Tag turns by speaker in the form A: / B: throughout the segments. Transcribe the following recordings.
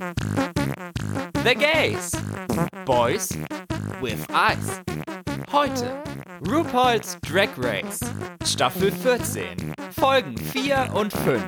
A: The Gays. Boys with Eyes. Heute RuPaul's Drag Race. Staffel 14. Folgen 4 und 5.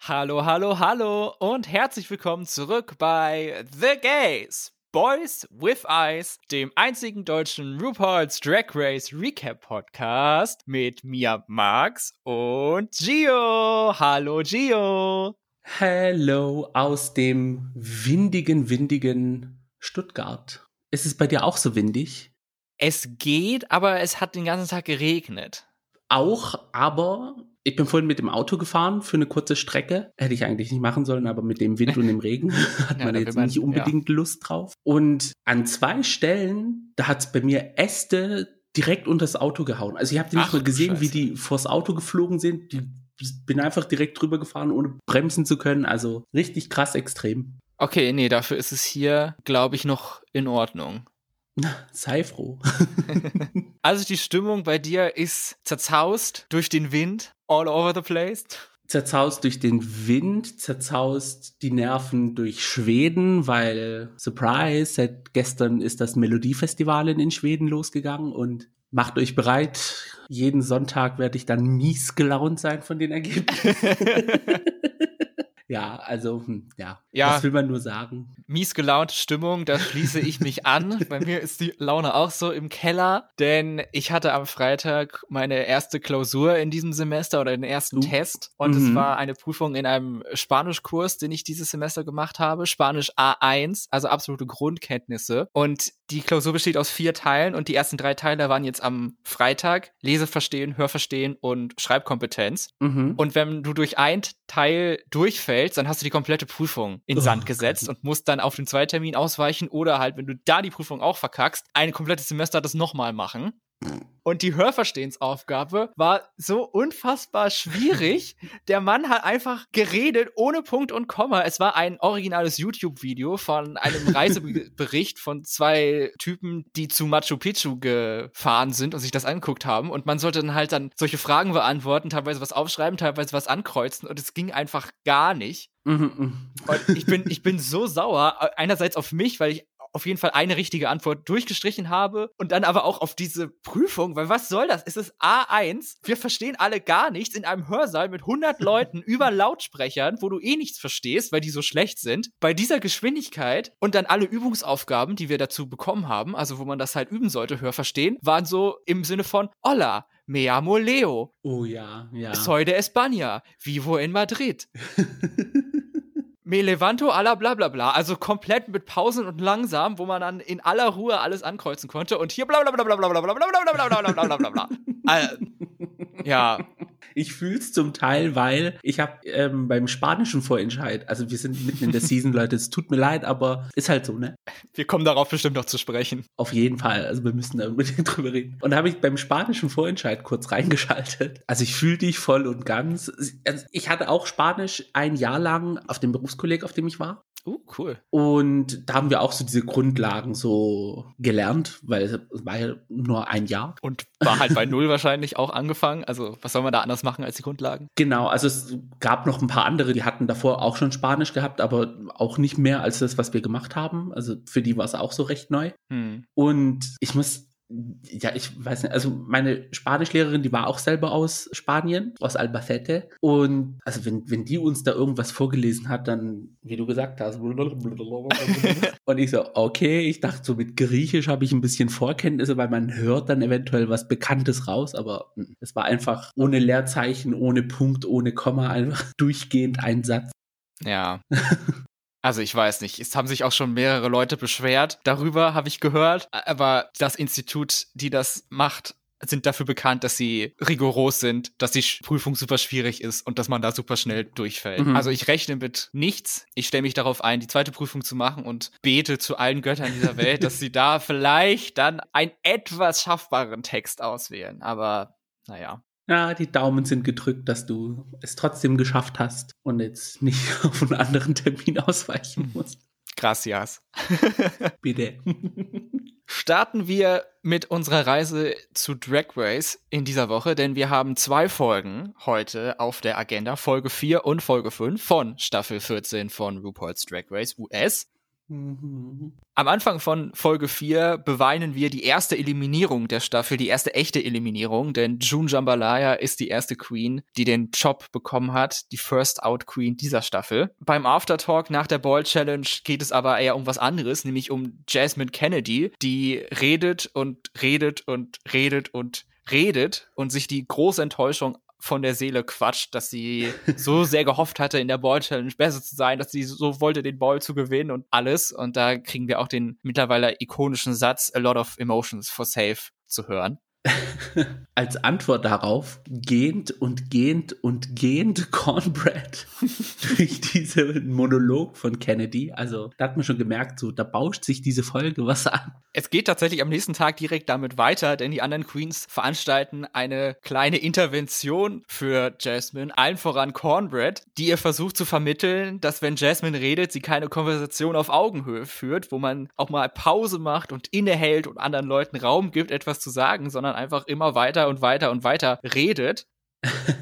A: Hallo, hallo, hallo und herzlich willkommen zurück bei The Gays. Boys with Eyes, dem einzigen deutschen RuPaul's Drag Race Recap Podcast mit mir, Max und Gio. Hallo, Gio.
B: Hello aus dem windigen, windigen Stuttgart. Ist es bei dir auch so windig?
A: Es geht, aber es hat den ganzen Tag geregnet.
B: Auch, aber ich bin vorhin mit dem Auto gefahren für eine kurze Strecke. Hätte ich eigentlich nicht machen sollen, aber mit dem Wind und dem Regen hat ja, man jetzt man, nicht unbedingt ja. Lust drauf. Und an zwei Stellen, da hat es bei mir Äste direkt unter das Auto gehauen. Also ich habe die nicht Ach, nur gesehen, Scheiße. wie die vors Auto geflogen sind. Die bin einfach direkt drüber gefahren, ohne bremsen zu können. Also richtig krass extrem.
A: Okay, nee, dafür ist es hier, glaube ich, noch in Ordnung.
B: Sei froh.
A: also die Stimmung bei dir ist zerzaust durch den Wind, all over the place.
B: Zerzaust durch den Wind, zerzaust die Nerven durch Schweden, weil, Surprise, seit gestern ist das Melodiefestival in Schweden losgegangen und macht euch bereit. Jeden Sonntag werde ich dann mies gelaunt sein von den Ergebnissen. Ja, also, hm, ja. ja. Was will man nur sagen?
A: Mies gelaunte Stimmung, da schließe ich mich an. Bei mir ist die Laune auch so im Keller, denn ich hatte am Freitag meine erste Klausur in diesem Semester oder den ersten uh. Test und mhm. es war eine Prüfung in einem Spanischkurs, den ich dieses Semester gemacht habe. Spanisch A1, also absolute Grundkenntnisse. Und die Klausur besteht aus vier Teilen und die ersten drei Teile waren jetzt am Freitag. Leseverstehen, Hörverstehen und Schreibkompetenz. Mhm. Und wenn du durch ein Teil durchfällst, fällst, dann hast du die komplette Prüfung in Sand oh, gesetzt Gott. und musst dann auf den Zweitermin ausweichen oder halt, wenn du da die Prüfung auch verkackst, ein komplettes Semester das nochmal machen. Und die Hörverstehensaufgabe war so unfassbar schwierig. Der Mann hat einfach geredet ohne Punkt und Komma. Es war ein originales YouTube-Video von einem Reisebericht von zwei Typen, die zu Machu Picchu gefahren sind und sich das angeguckt haben. Und man sollte dann halt dann solche Fragen beantworten, teilweise was aufschreiben, teilweise was ankreuzen. Und es ging einfach gar nicht. Mhm, mhm. Und ich bin, ich bin so sauer. Einerseits auf mich, weil ich auf jeden Fall eine richtige Antwort durchgestrichen habe und dann aber auch auf diese Prüfung, weil was soll das? Es ist A1, wir verstehen alle gar nichts in einem Hörsaal mit 100 Leuten über Lautsprechern, wo du eh nichts verstehst, weil die so schlecht sind. Bei dieser Geschwindigkeit und dann alle Übungsaufgaben, die wir dazu bekommen haben, also wo man das halt üben sollte, Hörverstehen, waren so im Sinne von Hola, me amo Leo.
B: Oh ja, ja.
A: Soy de España, vivo en Madrid. Me levanto alla bla bla bla. Also komplett mit Pausen und langsam, wo man dann in aller Ruhe alles ankreuzen konnte. Und hier bla bla bla bla bla bla bla bla bla bla bla bla bla bla bla. Ja.
B: Ich fühl's zum Teil, weil ich habe ähm, beim spanischen Vorentscheid, also wir sind mitten in der Season, Leute, es tut mir leid, aber ist halt so, ne?
A: Wir kommen darauf bestimmt noch zu sprechen.
B: Auf jeden Fall, also wir müssen da unbedingt drüber reden. Und da habe ich beim spanischen Vorentscheid kurz reingeschaltet. Also ich fühle dich voll und ganz. Also ich hatte auch Spanisch ein Jahr lang auf dem Berufskolleg, auf dem ich war.
A: Uh, cool.
B: Und da haben wir auch so diese Grundlagen so gelernt, weil es war ja nur ein Jahr.
A: Und war halt bei Null wahrscheinlich auch angefangen. Also was soll man da anders machen als die Grundlagen?
B: Genau, also es gab noch ein paar andere, die hatten davor auch schon Spanisch gehabt, aber auch nicht mehr als das, was wir gemacht haben. Also für die war es auch so recht neu. Hm. Und ich muss ja, ich weiß nicht, also meine Spanischlehrerin, die war auch selber aus Spanien, aus Albacete. Und also wenn, wenn die uns da irgendwas vorgelesen hat, dann, wie du gesagt hast, und ich so, okay, ich dachte so mit Griechisch habe ich ein bisschen Vorkenntnisse, weil man hört dann eventuell was Bekanntes raus, aber hm, es war einfach ohne Leerzeichen, ohne Punkt, ohne Komma, einfach durchgehend ein Satz.
A: Ja. Also ich weiß nicht, es haben sich auch schon mehrere Leute beschwert. Darüber habe ich gehört. Aber das Institut, die das macht, sind dafür bekannt, dass sie rigoros sind, dass die Prüfung super schwierig ist und dass man da super schnell durchfällt. Mhm. Also ich rechne mit nichts. Ich stelle mich darauf ein, die zweite Prüfung zu machen und bete zu allen Göttern dieser Welt, dass sie da vielleicht dann einen etwas schaffbaren Text auswählen. Aber naja.
B: Ja, die Daumen sind gedrückt, dass du es trotzdem geschafft hast und jetzt nicht auf einen anderen Termin ausweichen musst.
A: Gracias.
B: Bitte.
A: Starten wir mit unserer Reise zu Drag Race in dieser Woche, denn wir haben zwei Folgen heute auf der Agenda, Folge 4 und Folge 5 von Staffel 14 von RuPaul's Drag Race US. Mhm. Am Anfang von Folge 4 beweinen wir die erste Eliminierung der Staffel, die erste echte Eliminierung, denn June Jambalaya ist die erste Queen, die den Job bekommen hat, die First Out Queen dieser Staffel. Beim Aftertalk nach der Ball Challenge geht es aber eher um was anderes, nämlich um Jasmine Kennedy, die redet und redet und redet und redet und sich die große Enttäuschung von der Seele quatscht, dass sie so sehr gehofft hatte, in der Ball Challenge besser zu sein, dass sie so wollte, den Ball zu gewinnen und alles. Und da kriegen wir auch den mittlerweile ikonischen Satz, a lot of emotions for safe zu hören.
B: Als Antwort darauf gehend und gehend und gehend Cornbread durch diesen Monolog von Kennedy. Also da hat man schon gemerkt, so da bauscht sich diese Folge was an.
A: Es geht tatsächlich am nächsten Tag direkt damit weiter, denn die anderen Queens veranstalten eine kleine Intervention für Jasmine, allen voran Cornbread, die ihr versucht zu vermitteln, dass wenn Jasmine redet, sie keine Konversation auf Augenhöhe führt, wo man auch mal Pause macht und innehält und anderen Leuten Raum gibt, etwas zu sagen, sondern einfach immer weiter und weiter und weiter redet.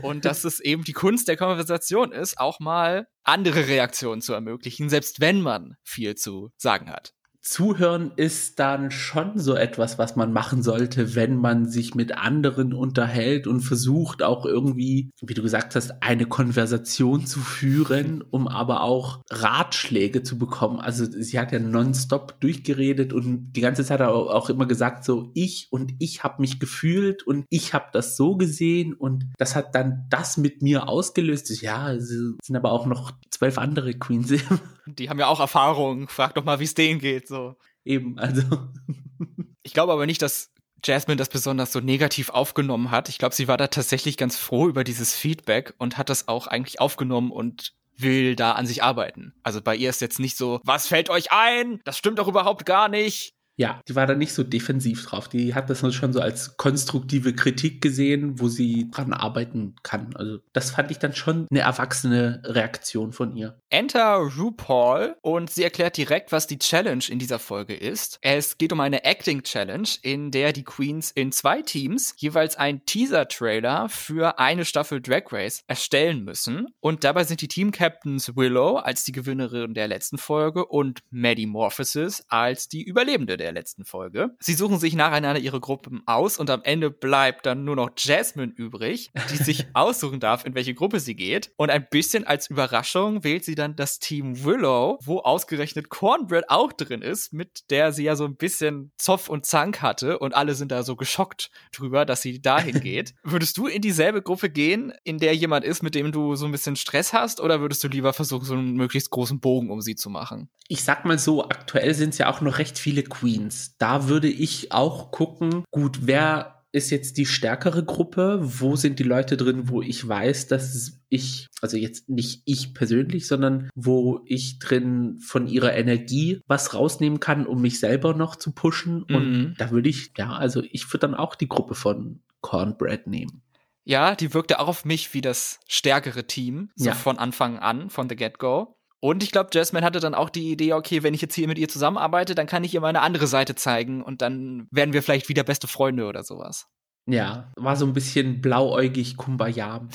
A: und dass es eben die Kunst der Konversation ist, auch mal andere Reaktionen zu ermöglichen, selbst wenn man viel zu sagen hat.
B: Zuhören ist dann schon so etwas, was man machen sollte, wenn man sich mit anderen unterhält und versucht auch irgendwie, wie du gesagt hast, eine Konversation zu führen, um aber auch Ratschläge zu bekommen. Also sie hat ja nonstop durchgeredet und die ganze Zeit auch immer gesagt, so ich und ich habe mich gefühlt und ich habe das so gesehen und das hat dann das mit mir ausgelöst. Ja, es sind aber auch noch zwölf andere Queens.
A: Die haben ja auch Erfahrung. Frag doch mal, wie es denen geht. So.
B: Eben, also.
A: ich glaube aber nicht, dass Jasmine das besonders so negativ aufgenommen hat. Ich glaube, sie war da tatsächlich ganz froh über dieses Feedback und hat das auch eigentlich aufgenommen und will da an sich arbeiten. Also bei ihr ist jetzt nicht so, was fällt euch ein? Das stimmt doch überhaupt gar nicht.
B: Ja, die war da nicht so defensiv drauf. Die hat das schon so als konstruktive Kritik gesehen, wo sie dran arbeiten kann. Also das fand ich dann schon eine erwachsene Reaktion von ihr.
A: Enter RuPaul und sie erklärt direkt, was die Challenge in dieser Folge ist. Es geht um eine Acting Challenge, in der die Queens in zwei Teams jeweils einen Teaser-Trailer für eine Staffel Drag Race erstellen müssen. Und dabei sind die Team-Captains Willow als die Gewinnerin der letzten Folge und Maddie Morphosis als die Überlebende der der letzten Folge. Sie suchen sich nacheinander ihre Gruppen aus und am Ende bleibt dann nur noch Jasmine übrig, die sich aussuchen darf, in welche Gruppe sie geht. Und ein bisschen als Überraschung wählt sie dann das Team Willow, wo ausgerechnet Cornbread auch drin ist, mit der sie ja so ein bisschen Zoff und Zank hatte und alle sind da so geschockt drüber, dass sie dahin geht. Würdest du in dieselbe Gruppe gehen, in der jemand ist, mit dem du so ein bisschen Stress hast, oder würdest du lieber versuchen, so einen möglichst großen Bogen um sie zu machen?
B: Ich sag mal so, aktuell sind es ja auch noch recht viele Queens Queens. Da würde ich auch gucken, gut, wer ist jetzt die stärkere Gruppe? Wo sind die Leute drin, wo ich weiß, dass ich, also jetzt nicht ich persönlich, sondern wo ich drin von ihrer Energie was rausnehmen kann, um mich selber noch zu pushen? Mhm. Und da würde ich, ja, also ich würde dann auch die Gruppe von Cornbread nehmen.
A: Ja, die wirkte auch auf mich wie das stärkere Team, so ja. von Anfang an, von the get-go. Und ich glaube, Jasmine hatte dann auch die Idee, okay, wenn ich jetzt hier mit ihr zusammenarbeite, dann kann ich ihr meine andere Seite zeigen und dann werden wir vielleicht wieder beste Freunde oder sowas.
B: Ja, war so ein bisschen blauäugig Kumbaya.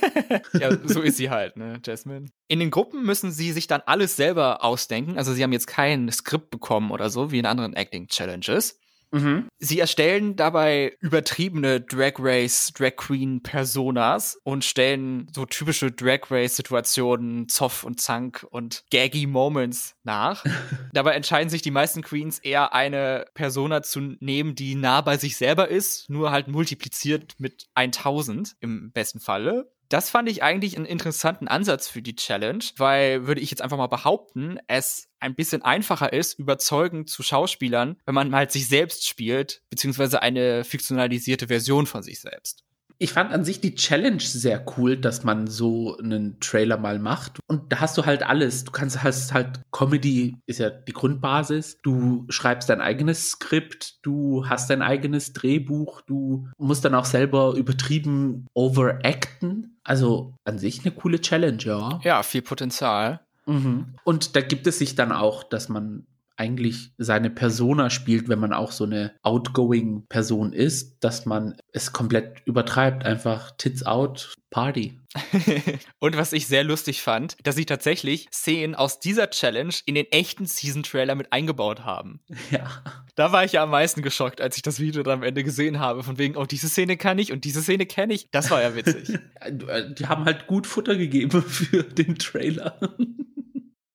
A: ja, so ist sie halt, ne, Jasmine. In den Gruppen müssen sie sich dann alles selber ausdenken. Also sie haben jetzt kein Skript bekommen oder so, wie in anderen Acting Challenges. Mhm. Sie erstellen dabei übertriebene Drag Race, Drag Queen Personas und stellen so typische Drag Race Situationen, Zoff und Zank und Gaggy Moments nach. dabei entscheiden sich die meisten Queens eher eine Persona zu nehmen, die nah bei sich selber ist, nur halt multipliziert mit 1000 im besten Falle. Das fand ich eigentlich einen interessanten Ansatz für die Challenge, weil, würde ich jetzt einfach mal behaupten, es ein bisschen einfacher ist, überzeugend zu Schauspielern, wenn man halt sich selbst spielt, beziehungsweise eine fiktionalisierte Version von sich selbst.
B: Ich fand an sich die Challenge sehr cool, dass man so einen Trailer mal macht. Und da hast du halt alles. Du kannst hast halt Comedy ist ja die Grundbasis. Du schreibst dein eigenes Skript, du hast dein eigenes Drehbuch, du musst dann auch selber übertrieben overacten. Also an sich eine coole Challenge, ja.
A: Ja, viel Potenzial.
B: Mhm. Und da gibt es sich dann auch, dass man eigentlich seine Persona spielt, wenn man auch so eine outgoing Person ist, dass man es komplett übertreibt, einfach Tits out, Party.
A: und was ich sehr lustig fand, dass sie tatsächlich Szenen aus dieser Challenge in den echten Season-Trailer mit eingebaut haben.
B: Ja.
A: Da war ich ja am meisten geschockt, als ich das Video dann am Ende gesehen habe, von wegen, oh, diese Szene kann ich und diese Szene kenne ich. Das war ja witzig.
B: Die haben halt gut Futter gegeben für den Trailer.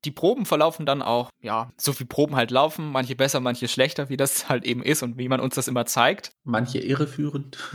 A: Die Proben verlaufen dann auch, ja, so wie Proben halt laufen, manche besser, manche schlechter, wie das halt eben ist und wie man uns das immer zeigt.
B: Manche irreführend.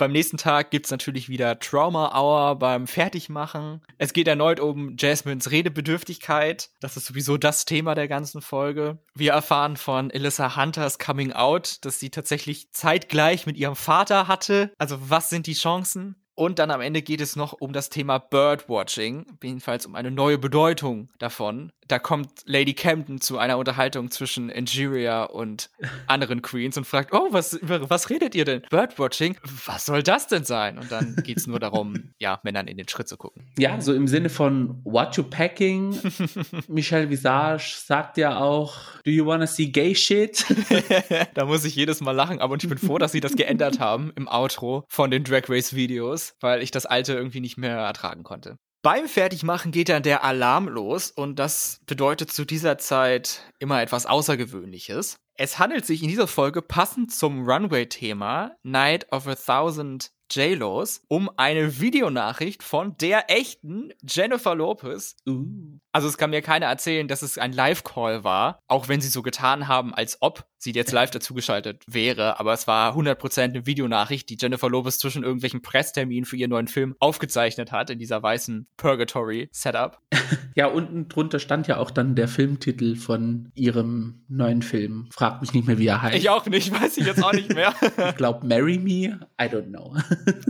A: beim nächsten Tag gibt's natürlich wieder Trauma Hour beim Fertigmachen. Es geht erneut um Jasmines Redebedürftigkeit. Das ist sowieso das Thema der ganzen Folge. Wir erfahren von Alyssa Hunters Coming Out, dass sie tatsächlich zeitgleich mit ihrem Vater hatte. Also was sind die Chancen? Und dann am Ende geht es noch um das Thema Birdwatching, jedenfalls um eine neue Bedeutung davon da kommt Lady Camden zu einer Unterhaltung zwischen Angeria und anderen Queens und fragt, oh, was, was redet ihr denn? Birdwatching? Was soll das denn sein? Und dann geht es nur darum, ja, Männern in den Schritt zu gucken.
B: Ja, so im Sinne von What you packing? Michelle Visage sagt ja auch, do you wanna see gay shit?
A: da muss ich jedes Mal lachen, aber ich bin froh, dass sie das geändert haben im Outro von den Drag Race Videos, weil ich das alte irgendwie nicht mehr ertragen konnte. Beim Fertigmachen geht dann der Alarm los und das bedeutet zu dieser Zeit immer etwas Außergewöhnliches. Es handelt sich in dieser Folge passend zum Runway-Thema Night of a Thousand J-Los um eine Videonachricht von der echten Jennifer Lopez. Uh. Also es kann mir keiner erzählen, dass es ein Live-Call war, auch wenn sie so getan haben, als ob sie jetzt live dazugeschaltet wäre. Aber es war 100% eine Videonachricht, die Jennifer Lopez zwischen irgendwelchen Pressterminen für ihren neuen Film aufgezeichnet hat, in dieser weißen Purgatory-Setup.
B: Ja, unten drunter stand ja auch dann der Filmtitel von ihrem neuen Film. Frag mich nicht mehr, wie er heißt.
A: Ich auch nicht, weiß ich jetzt auch nicht mehr.
B: ich glaube, Marry Me, I don't know.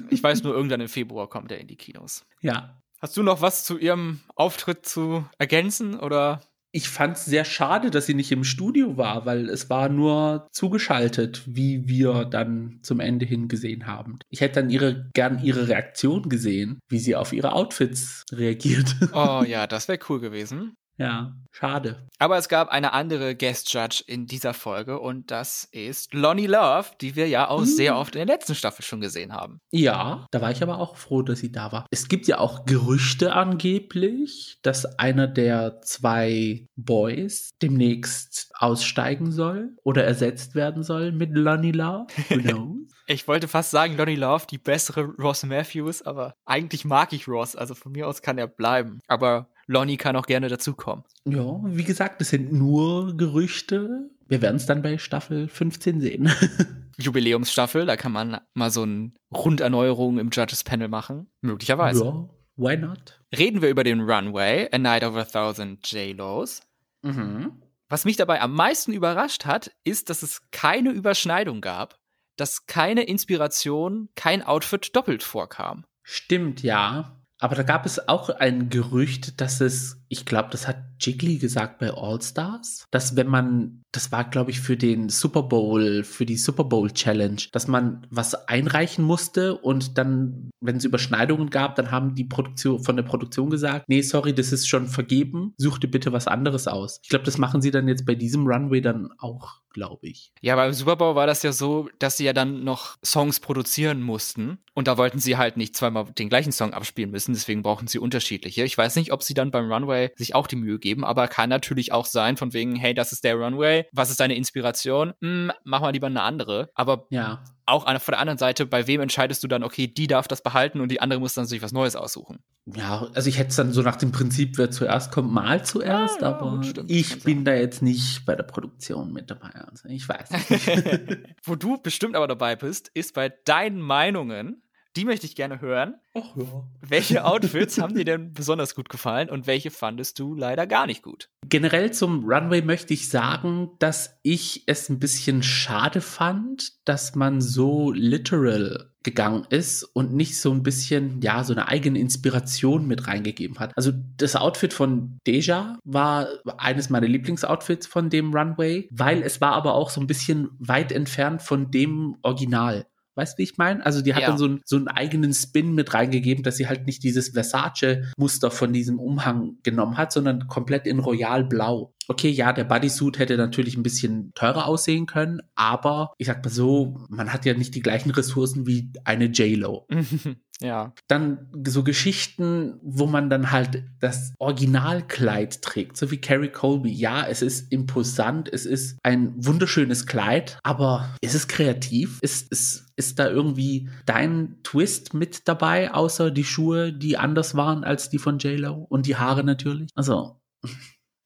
A: ich weiß nur, irgendwann im Februar kommt er in die Kinos.
B: Ja,
A: Hast du noch was zu ihrem Auftritt zu ergänzen oder?
B: Ich fand es sehr schade, dass sie nicht im Studio war, weil es war nur zugeschaltet, wie wir dann zum Ende hin gesehen haben. Ich hätte dann ihre, gern ihre Reaktion gesehen, wie sie auf ihre Outfits reagiert.
A: Oh ja, das wäre cool gewesen.
B: Ja, schade.
A: Aber es gab eine andere Guest Judge in dieser Folge und das ist Lonnie Love, die wir ja auch hm. sehr oft in der letzten Staffel schon gesehen haben.
B: Ja, da war ich aber auch froh, dass sie da war. Es gibt ja auch Gerüchte angeblich, dass einer der zwei Boys demnächst aussteigen soll oder ersetzt werden soll mit Lonnie Love. Who knows?
A: Ich wollte fast sagen, Lonnie Love, die bessere Ross Matthews, aber eigentlich mag ich Ross, also von mir aus kann er bleiben. Aber Lonnie kann auch gerne dazukommen.
B: Ja, wie gesagt, es sind nur Gerüchte. Wir werden es dann bei Staffel 15 sehen.
A: Jubiläumsstaffel, da kann man mal so eine Runderneuerung im Judges Panel machen. Möglicherweise. Ja,
B: why not?
A: Reden wir über den Runway, A Night of a Thousand J-Los. Mhm. Was mich dabei am meisten überrascht hat, ist, dass es keine Überschneidung gab, dass keine Inspiration, kein Outfit doppelt vorkam.
B: Stimmt, ja. Aber da gab es auch ein Gerücht, dass es, ich glaube, das hat Jiggly gesagt bei All Stars, dass wenn man, das war, glaube ich, für den Super Bowl, für die Super Bowl Challenge, dass man was einreichen musste und dann, wenn es Überschneidungen gab, dann haben die Produktion von der Produktion gesagt, nee, sorry, das ist schon vergeben, such dir bitte was anderes aus. Ich glaube, das machen sie dann jetzt bei diesem Runway dann auch glaube ich.
A: Ja, beim Super Bowl war das ja so, dass sie ja dann noch Songs produzieren mussten und da wollten sie halt nicht zweimal den gleichen Song abspielen müssen, deswegen brauchen sie unterschiedliche. Ich weiß nicht, ob sie dann beim Runway sich auch die Mühe geben, aber kann natürlich auch sein von wegen, hey, das ist der Runway, was ist deine Inspiration? Hm, mach mal lieber eine andere. Aber ja auch von der anderen Seite, bei wem entscheidest du dann, okay, die darf das behalten und die andere muss dann sich was Neues aussuchen?
B: Ja, also ich hätte es dann so nach dem Prinzip, wer zuerst kommt, mal zuerst, ja, aber ja, ich bin da jetzt nicht bei der Produktion mit dabei. Also ich weiß nicht.
A: Wo du bestimmt aber dabei bist, ist bei deinen Meinungen die möchte ich gerne hören.
B: Ach ja.
A: Welche Outfits haben dir denn besonders gut gefallen und welche fandest du leider gar nicht gut?
B: Generell zum Runway möchte ich sagen, dass ich es ein bisschen schade fand, dass man so literal gegangen ist und nicht so ein bisschen, ja, so eine eigene Inspiration mit reingegeben hat. Also das Outfit von Deja war eines meiner Lieblingsoutfits von dem Runway, weil es war aber auch so ein bisschen weit entfernt von dem Original. Weißt du, wie ich meine? Also die hat ja. dann so, ein, so einen eigenen Spin mit reingegeben, dass sie halt nicht dieses Versace-Muster von diesem Umhang genommen hat, sondern komplett in Royal Blau. Okay, ja, der Bodysuit hätte natürlich ein bisschen teurer aussehen können, aber ich sag mal so, man hat ja nicht die gleichen Ressourcen wie eine J-Lo.
A: Ja.
B: Dann so Geschichten, wo man dann halt das Originalkleid trägt, so wie Carrie Colby. Ja, es ist imposant, es ist ein wunderschönes Kleid, aber ist es kreativ? Ist, ist, ist da irgendwie dein Twist mit dabei, außer die Schuhe, die anders waren als die von J-Lo und die Haare natürlich? Also.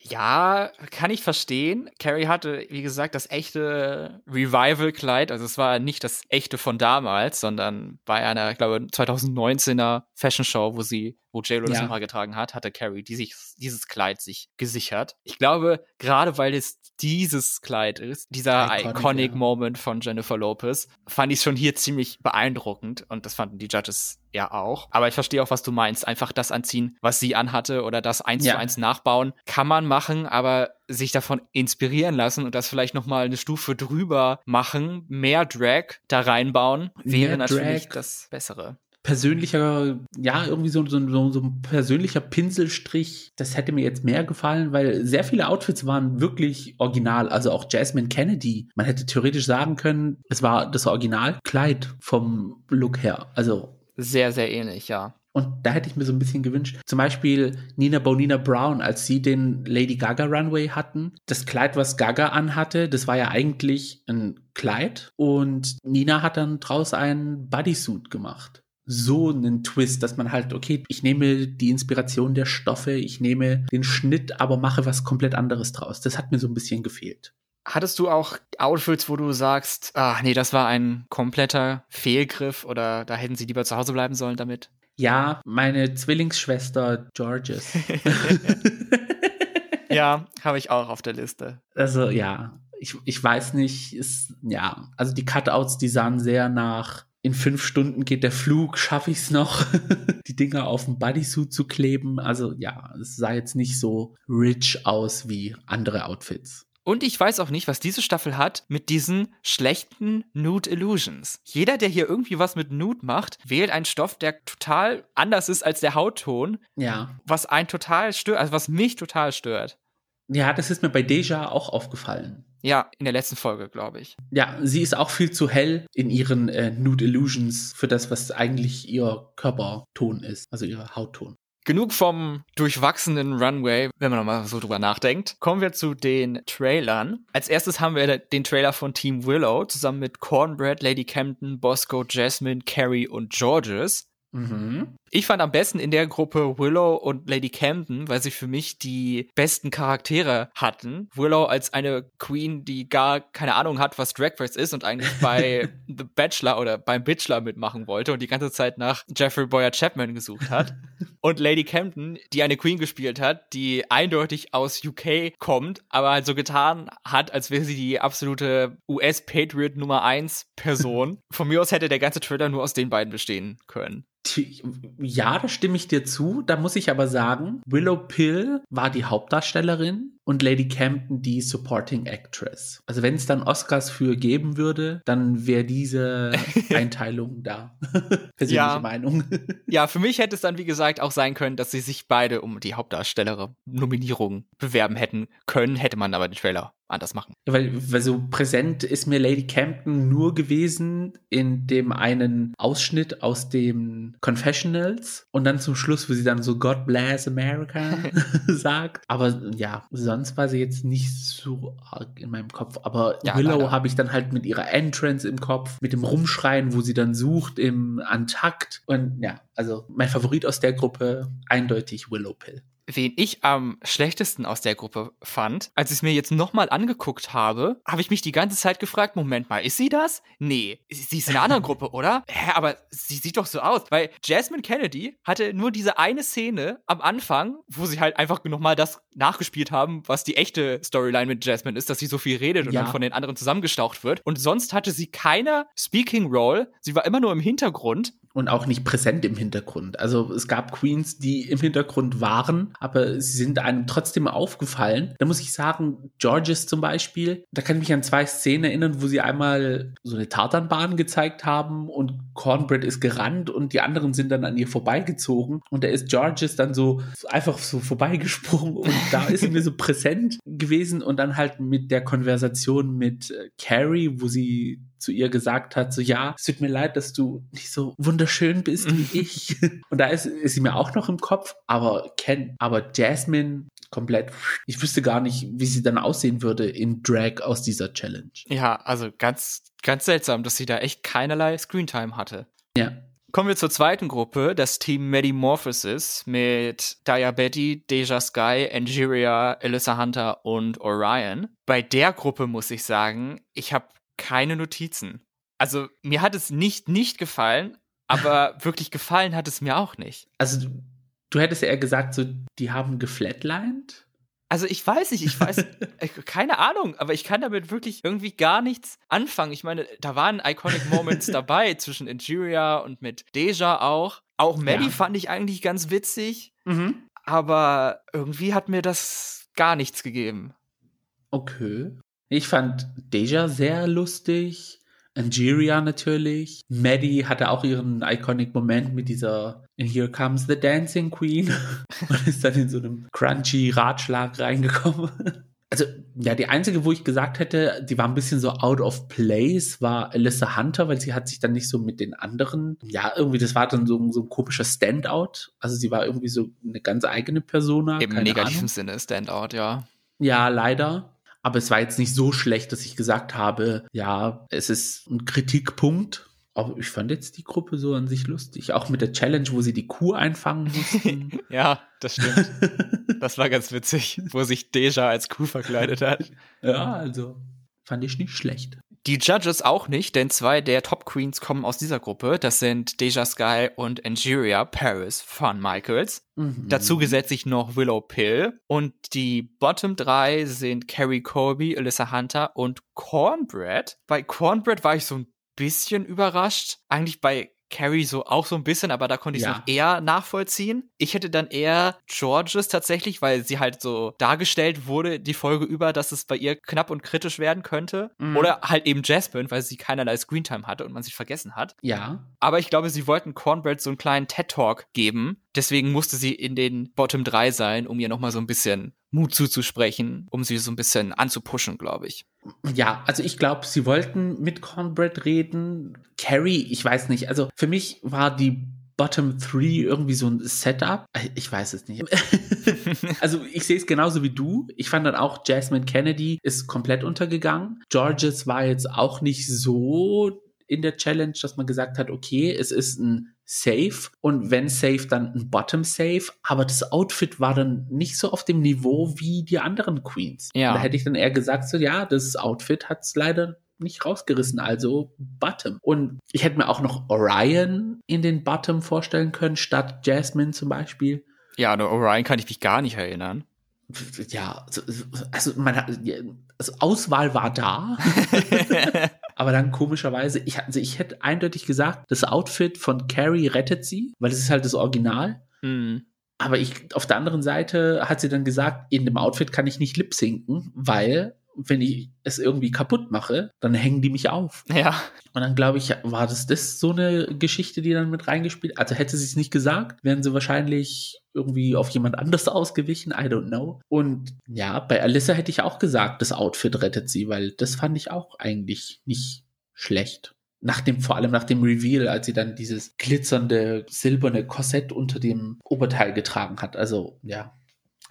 A: Ja, kann ich verstehen. Carrie hatte, wie gesagt, das echte Revival-Kleid. Also es war nicht das echte von damals, sondern bei einer, ich glaube, 2019er Fashion Show, wo sie, wo J-Lo das ja. nochmal getragen hat, hatte Carrie die sich, dieses Kleid sich gesichert. Ich glaube, gerade weil es dieses Kleid ist, dieser Iconic, Iconic ja. Moment von Jennifer Lopez, fand ich schon hier ziemlich beeindruckend und das fanden die Judges ja auch. Aber ich verstehe auch, was du meinst. Einfach das anziehen, was sie anhatte oder das eins ja. zu eins nachbauen, kann man machen, aber sich davon inspirieren lassen und das vielleicht noch mal eine Stufe drüber machen, mehr Drag da reinbauen, wäre natürlich das Bessere
B: persönlicher, ja, irgendwie so, so, so, so ein persönlicher Pinselstrich. Das hätte mir jetzt mehr gefallen, weil sehr viele Outfits waren wirklich original. Also auch Jasmine Kennedy. Man hätte theoretisch sagen können, es war das Originalkleid vom Look her. Also.
A: Sehr, sehr ähnlich, ja.
B: Und da hätte ich mir so ein bisschen gewünscht. Zum Beispiel Nina Bonina Brown, als sie den Lady Gaga Runway hatten. Das Kleid, was Gaga anhatte, das war ja eigentlich ein Kleid. Und Nina hat dann draus einen Bodysuit gemacht so einen Twist, dass man halt, okay, ich nehme die Inspiration der Stoffe, ich nehme den Schnitt, aber mache was komplett anderes draus. Das hat mir so ein bisschen gefehlt.
A: Hattest du auch Outfits, wo du sagst, ach nee, das war ein kompletter Fehlgriff oder da hätten sie lieber zu Hause bleiben sollen damit?
B: Ja, meine Zwillingsschwester Georges.
A: ja, habe ich auch auf der Liste.
B: Also ja, ich, ich weiß nicht, ist, ja, also die Cutouts, die sahen sehr nach in fünf Stunden geht der Flug, schaffe ich es noch, die Dinger auf dem Bodysuit zu kleben. Also ja, es sah jetzt nicht so rich aus wie andere Outfits.
A: Und ich weiß auch nicht, was diese Staffel hat mit diesen schlechten Nude Illusions. Jeder, der hier irgendwie was mit Nude macht, wählt einen Stoff, der total anders ist als der Hautton.
B: Ja.
A: Was einen total stört, also was mich total stört.
B: Ja, das ist mir bei Deja auch aufgefallen.
A: Ja, in der letzten Folge, glaube ich.
B: Ja, sie ist auch viel zu hell in ihren äh, Nude Illusions für das, was eigentlich ihr Körperton ist, also ihr Hautton.
A: Genug vom durchwachsenen Runway, wenn man nochmal so drüber nachdenkt. Kommen wir zu den Trailern. Als erstes haben wir den Trailer von Team Willow zusammen mit Cornbread, Lady Camden, Bosco, Jasmine, Carrie und Georges. Mhm. Ich fand am besten in der Gruppe Willow und Lady Camden, weil sie für mich die besten Charaktere hatten. Willow als eine Queen, die gar keine Ahnung hat, was Drag Race ist und eigentlich bei The Bachelor oder beim Bachelor mitmachen wollte und die ganze Zeit nach Jeffrey Boyer Chapman gesucht hat. und Lady Camden, die eine Queen gespielt hat, die eindeutig aus UK kommt, aber halt so getan hat, als wäre sie die absolute US-Patriot Nummer 1 Person. Von mir aus hätte der ganze Trailer nur aus den beiden bestehen können.
B: Ja, da stimme ich dir zu. Da muss ich aber sagen, Willow Pill war die Hauptdarstellerin und Lady Campton die Supporting Actress. Also wenn es dann Oscars für geben würde, dann wäre diese Einteilung da. Persönliche ja. Meinung.
A: ja, für mich hätte es dann, wie gesagt, auch sein können, dass sie sich beide um die Hauptdarstellerin-Nominierung bewerben hätten können, hätte man aber den Trailer anders machen.
B: Weil, weil so präsent ist mir Lady Campton nur gewesen in dem einen Ausschnitt aus dem Confessionals und dann zum Schluss, wo sie dann so God bless America sagt. Aber ja, so sonst war sie jetzt nicht so arg in meinem Kopf. Aber ja, Willow habe ich dann halt mit ihrer Entrance im Kopf, mit dem Rumschreien, wo sie dann sucht im Antakt. Und ja, also mein Favorit aus der Gruppe eindeutig Willow Pill
A: wen ich am schlechtesten aus der Gruppe fand, als ich es mir jetzt nochmal angeguckt habe, habe ich mich die ganze Zeit gefragt, Moment mal, ist sie das? Nee, sie ist in einer anderen Gruppe, oder? Hä, aber sie sieht doch so aus, weil Jasmine Kennedy hatte nur diese eine Szene am Anfang, wo sie halt einfach nochmal das nachgespielt haben, was die echte Storyline mit Jasmine ist, dass sie so viel redet und ja. dann von den anderen zusammengestaucht wird. Und sonst hatte sie keine Speaking Role, sie war immer nur im Hintergrund
B: und auch nicht präsent im Hintergrund. Also es gab Queens, die im Hintergrund waren, aber sie sind einem trotzdem aufgefallen. Da muss ich sagen, Georges zum Beispiel, da kann ich mich an zwei Szenen erinnern, wo sie einmal so eine Tartanbahn gezeigt haben und Cornbread ist gerannt und die anderen sind dann an ihr vorbeigezogen und da ist Georges dann so einfach so vorbeigesprungen und da ist sie mir so präsent gewesen und dann halt mit der Konversation mit äh, Carrie, wo sie zu ihr gesagt hat, so ja, es tut mir leid, dass du nicht so wunderschön bist wie ich. Und da ist, ist sie mir auch noch im Kopf, aber Ken, aber Jasmine komplett, ich wüsste gar nicht, wie sie dann aussehen würde in Drag aus dieser Challenge.
A: Ja, also ganz, ganz seltsam, dass sie da echt keinerlei Screentime hatte.
B: Ja.
A: Kommen wir zur zweiten Gruppe, das Team Medimorphosis mit Diabetes, Deja Sky, Angeria, Alyssa Hunter und Orion. Bei der Gruppe muss ich sagen, ich habe keine Notizen. Also mir hat es nicht nicht gefallen, aber wirklich gefallen hat es mir auch nicht.
B: Also du, du hättest ja eher gesagt, so die haben geflatlined?
A: Also ich weiß nicht, ich weiß, keine Ahnung, aber ich kann damit wirklich irgendwie gar nichts anfangen. Ich meine, da waren Iconic Moments dabei zwischen Injuria und mit Deja auch. Auch Maddie ja. fand ich eigentlich ganz witzig, mhm. aber irgendwie hat mir das gar nichts gegeben.
B: Okay. Ich fand Deja sehr lustig. Angeria natürlich. Maddie hatte auch ihren iconic Moment mit dieser And Here Comes the Dancing Queen und ist dann in so einem crunchy Ratschlag reingekommen. Also, ja, die einzige, wo ich gesagt hätte, die war ein bisschen so out of place, war Alyssa Hunter, weil sie hat sich dann nicht so mit den anderen, ja, irgendwie, das war dann so, so ein komischer Standout. Also, sie war irgendwie so eine ganz eigene Persona.
A: Im negativen Sinne Standout, ja.
B: Ja, leider. Aber es war jetzt nicht so schlecht, dass ich gesagt habe, ja, es ist ein Kritikpunkt. Aber ich fand jetzt die Gruppe so an sich lustig. Auch mit der Challenge, wo sie die Kuh einfangen mussten.
A: ja, das stimmt. das war ganz witzig, wo sich Deja als Kuh verkleidet hat.
B: Ja, also fand ich nicht schlecht.
A: Die Judges auch nicht, denn zwei der Top Queens kommen aus dieser Gruppe. Das sind Deja Sky und Angeria Paris von Michaels. Mhm. Dazu gesetzt noch Willow Pill. Und die Bottom drei sind Carrie Colby, Alyssa Hunter und Cornbread. Bei Cornbread war ich so ein bisschen überrascht. Eigentlich bei Carrie so auch so ein bisschen, aber da konnte ich es ja. noch eher nachvollziehen. Ich hätte dann eher Georges tatsächlich, weil sie halt so dargestellt wurde, die Folge über, dass es bei ihr knapp und kritisch werden könnte. Mhm. Oder halt eben Jasmine, weil sie keinerlei Screentime hatte und man sich vergessen hat.
B: Ja.
A: Aber ich glaube, sie wollten Cornbread so einen kleinen TED-Talk geben. Deswegen musste sie in den Bottom 3 sein, um ihr nochmal so ein bisschen Mut zuzusprechen, um sie so ein bisschen anzupushen, glaube ich.
B: Ja, also ich glaube, sie wollten mit Cornbread reden. Carrie, ich weiß nicht. Also für mich war die Bottom 3 irgendwie so ein Setup. Ich weiß es nicht. also ich sehe es genauso wie du. Ich fand dann auch Jasmine Kennedy ist komplett untergegangen. Georges war jetzt auch nicht so in der Challenge, dass man gesagt hat, okay, es ist ein Safe und wenn Safe, dann ein Bottom Safe, aber das Outfit war dann nicht so auf dem Niveau wie die anderen Queens. Ja. Da hätte ich dann eher gesagt, so ja, das Outfit hat es leider nicht rausgerissen, also Bottom. Und ich hätte mir auch noch Orion in den Bottom vorstellen können, statt Jasmine zum Beispiel.
A: Ja, an Orion kann ich mich gar nicht erinnern.
B: Ja, also, also man hat, also Auswahl war da. Aber dann komischerweise, ich, also ich hätte eindeutig gesagt, das Outfit von Carrie rettet sie, weil es ist halt das Original. Mhm. Aber ich, auf der anderen Seite hat sie dann gesagt, in dem Outfit kann ich nicht lip sinken, weil wenn ich es irgendwie kaputt mache, dann hängen die mich auf.
A: Ja.
B: Und dann glaube ich, war das das so eine Geschichte, die dann mit reingespielt? Also hätte sie es nicht gesagt, wären sie wahrscheinlich irgendwie auf jemand anders ausgewichen. I don't know. Und ja, bei Alyssa hätte ich auch gesagt, das Outfit rettet sie, weil das fand ich auch eigentlich nicht schlecht. Nach dem, vor allem nach dem Reveal, als sie dann dieses glitzernde silberne Korsett unter dem Oberteil getragen hat. Also, ja,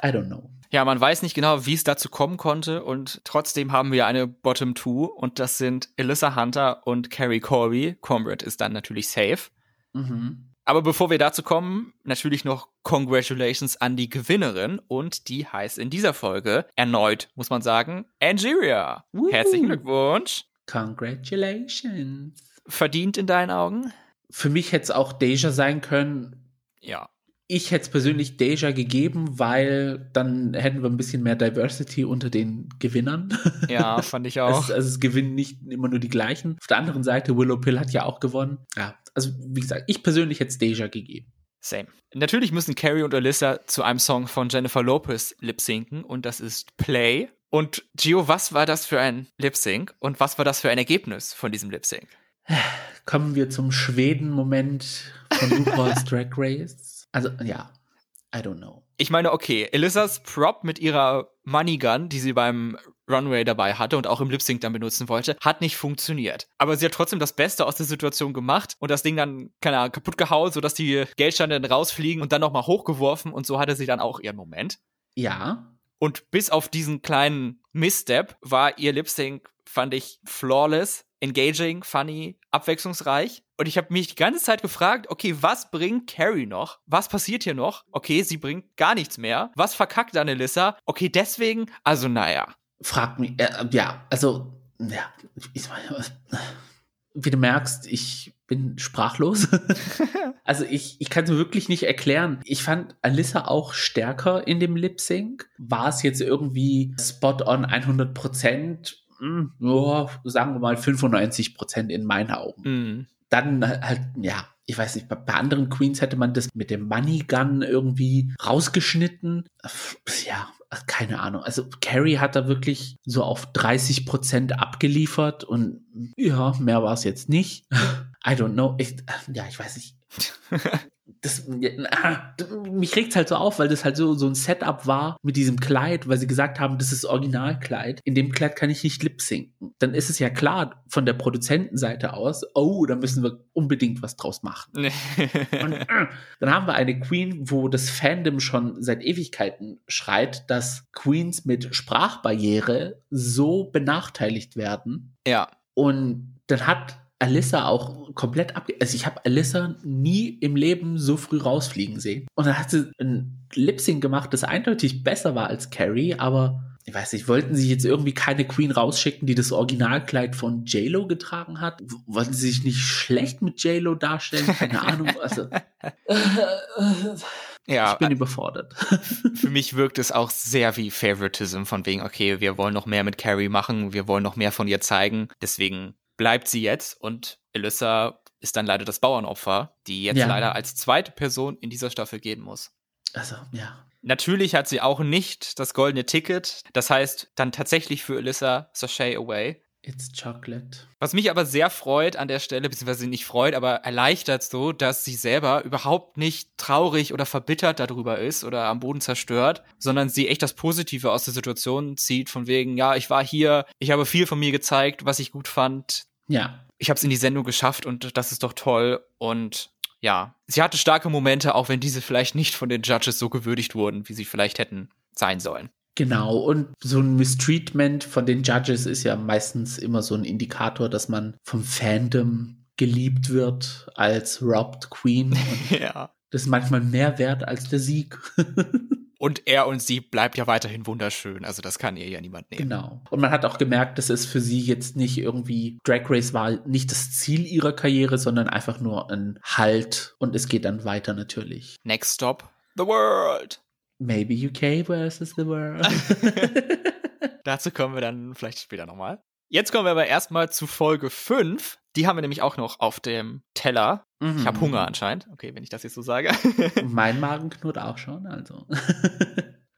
B: I don't know.
A: Ja, man weiß nicht genau, wie es dazu kommen konnte und trotzdem haben wir eine Bottom Two und das sind Alyssa Hunter und Carrie Corby. Comrade ist dann natürlich safe. Mhm. Aber bevor wir dazu kommen, natürlich noch Congratulations an die Gewinnerin und die heißt in dieser Folge erneut, muss man sagen, Angeria. Woo. Herzlichen Glückwunsch.
B: Congratulations.
A: Verdient in deinen Augen?
B: Für mich hätte es auch Deja sein können.
A: Ja.
B: Ich hätte es persönlich Deja gegeben, weil dann hätten wir ein bisschen mehr Diversity unter den Gewinnern.
A: Ja, fand ich auch.
B: also, also es gewinnen nicht immer nur die gleichen. Auf der anderen Seite, Willow Pill hat ja auch gewonnen. Ja, also wie gesagt, ich persönlich hätte es Deja gegeben.
A: Same. Natürlich müssen Carrie und Alyssa zu einem Song von Jennifer Lopez lip-sinken und das ist Play. Und Gio, was war das für ein Lip-Sync und was war das für ein Ergebnis von diesem Lip-Sync?
B: Kommen wir zum Schweden-Moment von RuPaul's Drag Race. Also, ja, I don't know.
A: Ich meine, okay, Alyssas Prop mit ihrer Money Gun, die sie beim Runway dabei hatte und auch im Lip Sync dann benutzen wollte, hat nicht funktioniert. Aber sie hat trotzdem das Beste aus der Situation gemacht und das Ding dann, keine Ahnung, kaputt gehauen, sodass die Geldsteine dann rausfliegen und dann nochmal hochgeworfen und so hatte sie dann auch ihren Moment.
B: Ja.
A: Und bis auf diesen kleinen Misstep war ihr Lip Sync, fand ich, flawless, engaging, funny, abwechslungsreich. Und ich habe mich die ganze Zeit gefragt, okay, was bringt Carrie noch? Was passiert hier noch? Okay, sie bringt gar nichts mehr. Was verkackt dann Alyssa? Okay, deswegen, also naja
B: fragt mich, äh, ja, also, ja, ich meine, wie du merkst, ich bin sprachlos. also ich, ich kann es wirklich nicht erklären. Ich fand Alyssa auch stärker in dem Lip Sync. War es jetzt irgendwie spot on 100 Prozent? Hm, ja, sagen wir mal 95 Prozent in meinen Augen. Mm. Dann halt, ja, ich weiß nicht, bei anderen Queens hätte man das mit dem Money Gun irgendwie rausgeschnitten. Ja, keine Ahnung. Also Carrie hat da wirklich so auf 30 Prozent abgeliefert und ja, mehr war es jetzt nicht. I don't know. Ich, ja, ich weiß nicht. das, ah, mich regt's halt so auf, weil das halt so, so ein Setup war mit diesem Kleid, weil sie gesagt haben, das ist Originalkleid. In dem Kleid kann ich nicht lip sinken. Dann ist es ja klar von der Produzentenseite aus, oh, da müssen wir unbedingt was draus machen. Und äh, dann haben wir eine Queen, wo das Fandom schon seit Ewigkeiten schreit, dass Queens mit Sprachbarriere so benachteiligt werden.
A: Ja.
B: Und dann hat Alyssa auch komplett ab. Also ich habe Alyssa nie im Leben so früh rausfliegen sehen. Und dann hat sie ein Lip-Sync gemacht, das eindeutig besser war als Carrie, aber ich weiß nicht, wollten sie jetzt irgendwie keine Queen rausschicken, die das Originalkleid von JLo getragen hat? Wollten sie sich nicht schlecht mit JLo darstellen? Keine Ahnung. Also. Ja, ich bin überfordert.
A: Für mich wirkt es auch sehr wie Favoritism, von wegen, okay, wir wollen noch mehr mit Carrie machen, wir wollen noch mehr von ihr zeigen. Deswegen bleibt sie jetzt und Alyssa ist dann leider das Bauernopfer, die jetzt ja. leider als zweite Person in dieser Staffel gehen muss.
B: Also, ja.
A: Natürlich hat sie auch nicht das goldene Ticket. Das heißt, dann tatsächlich für Alyssa Sachet Away.
B: It's chocolate.
A: Was mich aber sehr freut an der Stelle, beziehungsweise nicht freut, aber erleichtert so, dass sie selber überhaupt nicht traurig oder verbittert darüber ist oder am Boden zerstört, sondern sie echt das Positive aus der Situation zieht, von wegen, ja, ich war hier, ich habe viel von mir gezeigt, was ich gut fand.
B: Ja.
A: Ich habe es in die Sendung geschafft und das ist doch toll. Und ja, sie hatte starke Momente, auch wenn diese vielleicht nicht von den Judges so gewürdigt wurden, wie sie vielleicht hätten sein sollen.
B: Genau, und so ein Mistreatment von den Judges ist ja meistens immer so ein Indikator, dass man vom Fandom geliebt wird als Robbed Queen.
A: ja.
B: Das ist manchmal mehr wert als der Sieg.
A: und er und sie bleibt ja weiterhin wunderschön. Also das kann ihr ja niemand nehmen.
B: Genau. Und man hat auch gemerkt, dass es für sie jetzt nicht irgendwie Drag Race war, nicht das Ziel ihrer Karriere, sondern einfach nur ein Halt. Und es geht dann weiter natürlich.
A: Next stop, the world.
B: Maybe UK versus the world.
A: Dazu kommen wir dann vielleicht später nochmal. Jetzt kommen wir aber erstmal zu Folge 5. Die haben wir nämlich auch noch auf dem Teller. Mhm. Ich habe Hunger anscheinend. Okay, wenn ich das jetzt so sage.
B: mein Magen knurrt auch schon, also.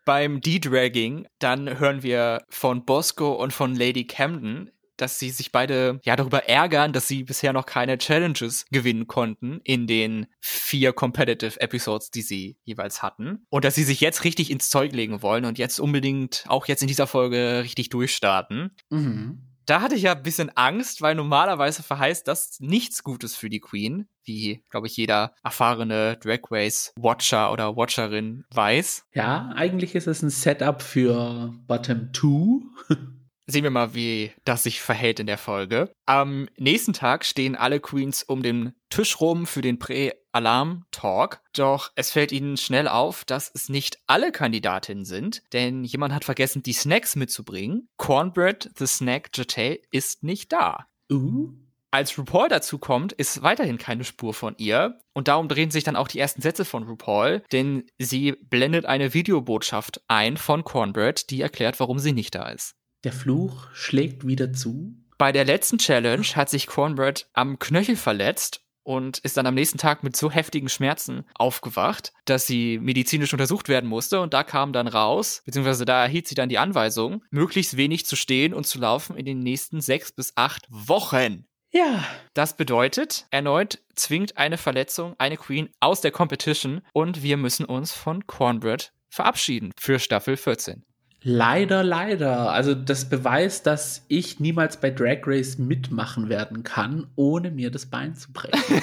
A: Beim D-Dragging, dann hören wir von Bosco und von Lady Camden, dass sie sich beide ja darüber ärgern, dass sie bisher noch keine Challenges gewinnen konnten in den vier Competitive Episodes, die sie jeweils hatten. Und dass sie sich jetzt richtig ins Zeug legen wollen und jetzt unbedingt auch jetzt in dieser Folge richtig durchstarten.
B: Mhm.
A: Da hatte ich ja ein bisschen Angst, weil normalerweise verheißt das nichts Gutes für die Queen, wie, glaube ich, jeder erfahrene Drag Race Watcher oder Watcherin weiß.
B: Ja, eigentlich ist es ein Setup für Bottom 2.
A: Sehen wir mal, wie das sich verhält in der Folge. Am nächsten Tag stehen alle Queens um den Tisch rum für den Prä-Alarm-Talk. Doch es fällt ihnen schnell auf, dass es nicht alle Kandidatinnen sind, denn jemand hat vergessen, die Snacks mitzubringen. Cornbread, the Snack Jate, ist nicht da.
B: Uh.
A: Als RuPaul dazu kommt, ist weiterhin keine Spur von ihr. Und darum drehen sich dann auch die ersten Sätze von RuPaul, denn sie blendet eine Videobotschaft ein von Cornbread, die erklärt, warum sie nicht da ist.
B: Der Fluch schlägt wieder zu.
A: Bei der letzten Challenge hat sich Cornbread am Knöchel verletzt und ist dann am nächsten Tag mit so heftigen Schmerzen aufgewacht, dass sie medizinisch untersucht werden musste. Und da kam dann raus, beziehungsweise da erhielt sie dann die Anweisung, möglichst wenig zu stehen und zu laufen in den nächsten sechs bis acht Wochen.
B: Ja.
A: Das bedeutet, erneut zwingt eine Verletzung eine Queen aus der Competition und wir müssen uns von Cornbread verabschieden für Staffel 14.
B: Leider, leider. Also das beweist, dass ich niemals bei Drag Race mitmachen werden kann, ohne mir das Bein zu brechen.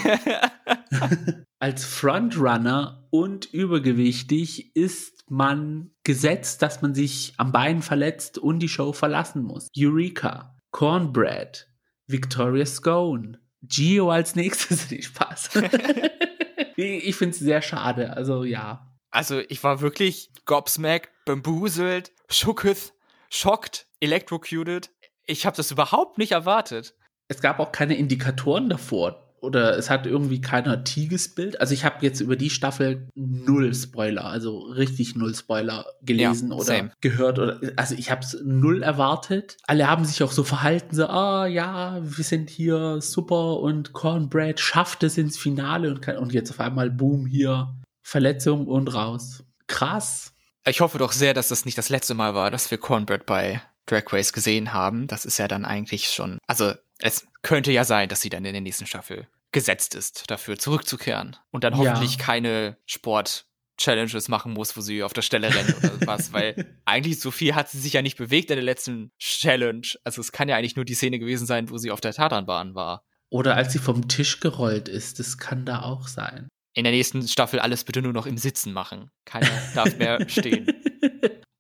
B: Als Frontrunner und übergewichtig ist man gesetzt, dass man sich am Bein verletzt und die Show verlassen muss. Eureka, Cornbread, Victoria Scone, Gio als nächstes. Spaß. ich finde es sehr schade. Also ja.
A: Also ich war wirklich gobsmacked, bamboozelt, shooketh, schockt, electrocuted. Ich habe das überhaupt nicht erwartet.
B: Es gab auch keine Indikatoren davor. Oder es hat irgendwie keiner Tigesbild. Also ich habe jetzt über die Staffel null Spoiler, also richtig null Spoiler gelesen ja, oder same. gehört. Oder, also ich habe es null erwartet. Alle haben sich auch so verhalten, so, ah ja, wir sind hier super und Cornbread schafft es ins Finale und, kann, und jetzt auf einmal, boom, hier Verletzung und raus. Krass.
A: Ich hoffe doch sehr, dass das nicht das letzte Mal war, dass wir Cornbread bei Drag Race gesehen haben. Das ist ja dann eigentlich schon, also es könnte ja sein, dass sie dann in der nächsten Staffel gesetzt ist, dafür zurückzukehren und dann hoffentlich ja. keine Sport Challenges machen muss, wo sie auf der Stelle rennt oder was, weil eigentlich so viel hat sie sich ja nicht bewegt in der letzten Challenge. Also es kann ja eigentlich nur die Szene gewesen sein, wo sie auf der Tatanbahn war.
B: Oder als sie vom Tisch gerollt ist, das kann da auch sein
A: in der nächsten Staffel alles bitte nur noch im Sitzen machen. Keiner darf mehr stehen.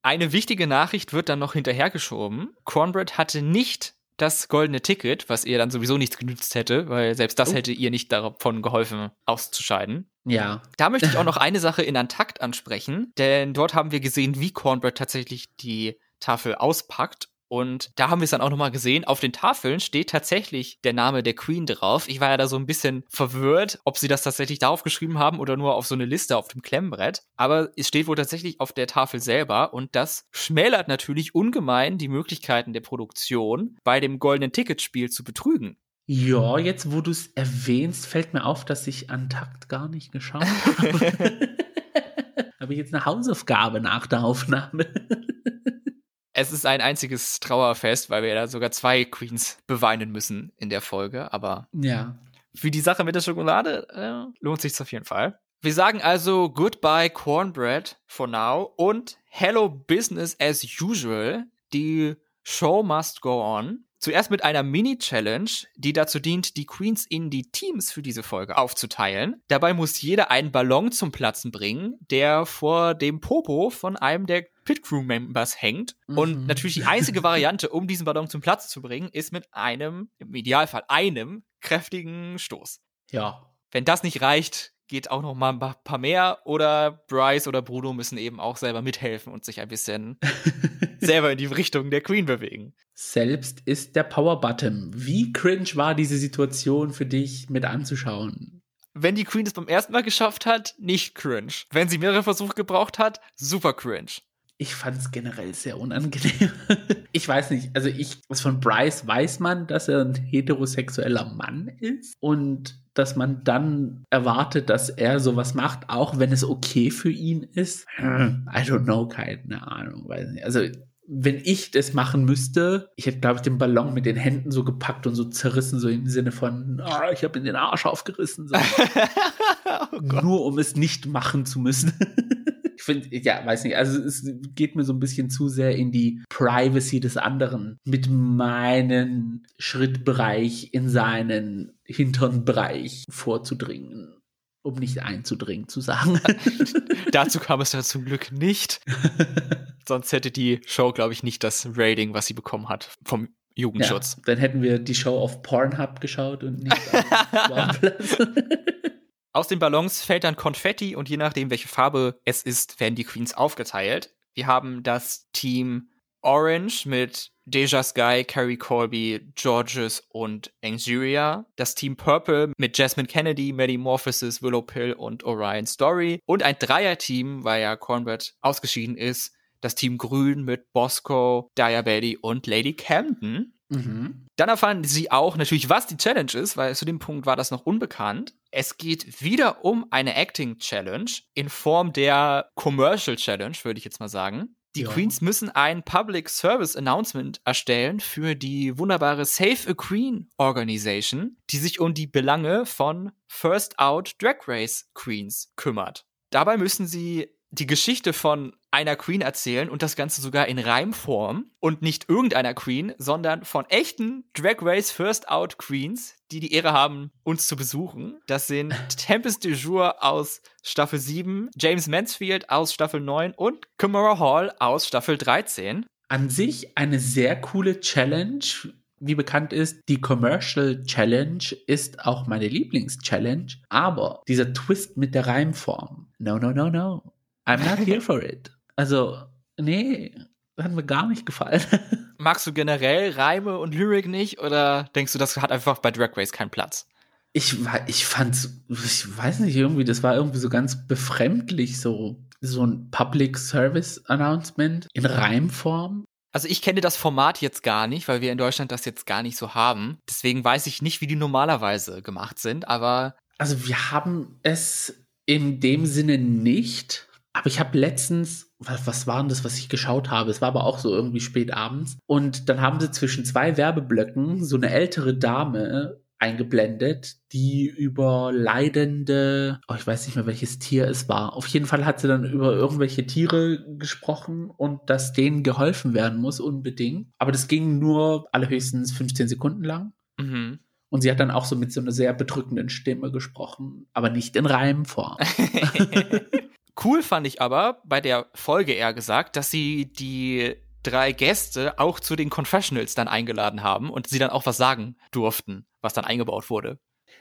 A: Eine wichtige Nachricht wird dann noch hinterhergeschoben. Cornbread hatte nicht das goldene Ticket, was ihr dann sowieso nichts genützt hätte, weil selbst das oh. hätte ihr nicht davon geholfen, auszuscheiden.
B: Ja.
A: Da möchte ich auch noch eine Sache in Antakt ansprechen, denn dort haben wir gesehen, wie Cornbread tatsächlich die Tafel auspackt und da haben wir es dann auch nochmal gesehen. Auf den Tafeln steht tatsächlich der Name der Queen drauf. Ich war ja da so ein bisschen verwirrt, ob sie das tatsächlich darauf geschrieben haben oder nur auf so eine Liste auf dem Klemmbrett. Aber es steht wohl tatsächlich auf der Tafel selber und das schmälert natürlich ungemein die Möglichkeiten der Produktion, bei dem goldenen Ticketspiel zu betrügen.
B: Ja, jetzt wo du es erwähnst, fällt mir auf, dass ich an Takt gar nicht geschaut habe. habe ich jetzt eine Hausaufgabe nach der Aufnahme?
A: Es ist ein einziges Trauerfest, weil wir da sogar zwei Queens beweinen müssen in der Folge. Aber
B: ja.
A: für die Sache mit der Schokolade äh, lohnt sich auf jeden Fall. Wir sagen also Goodbye Cornbread for now und Hello Business as usual. Die Show must go on. Zuerst mit einer Mini-Challenge, die dazu dient, die Queens in die Teams für diese Folge aufzuteilen. Dabei muss jeder einen Ballon zum Platzen bringen, der vor dem Popo von einem der Pit Crew Members hängt. Mhm. Und natürlich die einzige Variante, um diesen Ballon zum Platz zu bringen, ist mit einem, im Idealfall einem, kräftigen Stoß.
B: Ja.
A: Wenn das nicht reicht, geht auch noch mal ein paar mehr oder Bryce oder Bruno müssen eben auch selber mithelfen und sich ein bisschen selber in die Richtung der Queen bewegen.
B: Selbst ist der Power Button. Wie cringe war diese Situation für dich mit anzuschauen?
A: Wenn die Queen es beim ersten Mal geschafft hat, nicht cringe. Wenn sie mehrere Versuche gebraucht hat, super cringe.
B: Ich fand es generell sehr unangenehm. ich weiß nicht, also ich, was von Bryce weiß man, dass er ein heterosexueller Mann ist und dass man dann erwartet, dass er sowas macht, auch wenn es okay für ihn ist. Hm, I don't know, keine Ahnung, weiß nicht. Also wenn ich das machen müsste, ich hätte, glaube ich, den Ballon mit den Händen so gepackt und so zerrissen, so im Sinne von, oh, ich habe in den Arsch aufgerissen. So. oh Nur um es nicht machen zu müssen. ich finde, ja, weiß nicht, also es geht mir so ein bisschen zu sehr in die Privacy des anderen mit meinem Schrittbereich in seinen Hinternbereich vorzudringen um nicht einzudringen zu sagen.
A: Dazu kam es dann zum Glück nicht. Sonst hätte die Show, glaube ich, nicht das Rating, was sie bekommen hat vom Jugendschutz.
B: Ja, dann hätten wir die Show auf Pornhub geschaut und nicht auf
A: Aus den Ballons fällt dann Konfetti und je nachdem, welche Farbe es ist, werden die Queens aufgeteilt. Wir haben das Team Orange mit Deja Sky, Carrie Colby, Georges und Angeria. Das Team Purple mit Jasmine Kennedy, Maddie Morphosis, Willow Pill und Orion Story. Und ein Dreier-Team, weil ja Cornbread ausgeschieden ist. Das Team Grün mit Bosco, Diabetti und Lady Camden. Mhm. Dann erfahren sie auch natürlich, was die Challenge ist, weil zu dem Punkt war das noch unbekannt. Es geht wieder um eine Acting Challenge in Form der Commercial Challenge, würde ich jetzt mal sagen. Die ja. Queens müssen ein Public Service Announcement erstellen für die wunderbare Save a Queen Organization, die sich um die Belange von First Out Drag Race Queens kümmert. Dabei müssen sie die Geschichte von einer Queen erzählen und das Ganze sogar in Reimform und nicht irgendeiner Queen, sondern von echten Drag Race First Out Queens, die die Ehre haben, uns zu besuchen. Das sind Tempest de Jour aus Staffel 7, James Mansfield aus Staffel 9 und Kimura Hall aus Staffel 13.
B: An sich eine sehr coole Challenge, wie bekannt ist, die Commercial Challenge ist auch meine Lieblings-Challenge. Aber dieser Twist mit der Reimform. No, no, no, no. I'm not here for it. Also, nee, hat mir gar nicht gefallen.
A: Magst du generell Reime und Lyrik nicht oder denkst du, das hat einfach bei Drag Race keinen Platz?
B: Ich, ich fand's, ich weiß nicht, irgendwie, das war irgendwie so ganz befremdlich, so, so ein Public Service Announcement in Reimform.
A: Also ich kenne das Format jetzt gar nicht, weil wir in Deutschland das jetzt gar nicht so haben. Deswegen weiß ich nicht, wie die normalerweise gemacht sind, aber.
B: Also wir haben es in dem Sinne nicht. Aber ich habe letztens, was, was war denn das, was ich geschaut habe? Es war aber auch so irgendwie spät abends. Und dann haben sie zwischen zwei Werbeblöcken so eine ältere Dame eingeblendet, die über leidende, oh, ich weiß nicht mehr, welches Tier es war. Auf jeden Fall hat sie dann über irgendwelche Tiere gesprochen und dass denen geholfen werden muss unbedingt. Aber das ging nur allerhöchstens 15 Sekunden lang. Mhm. Und sie hat dann auch so mit so einer sehr bedrückenden Stimme gesprochen, aber nicht in Reimform.
A: Cool fand ich aber bei der Folge eher gesagt, dass sie die drei Gäste auch zu den Confessionals dann eingeladen haben und sie dann auch was sagen durften, was dann eingebaut wurde.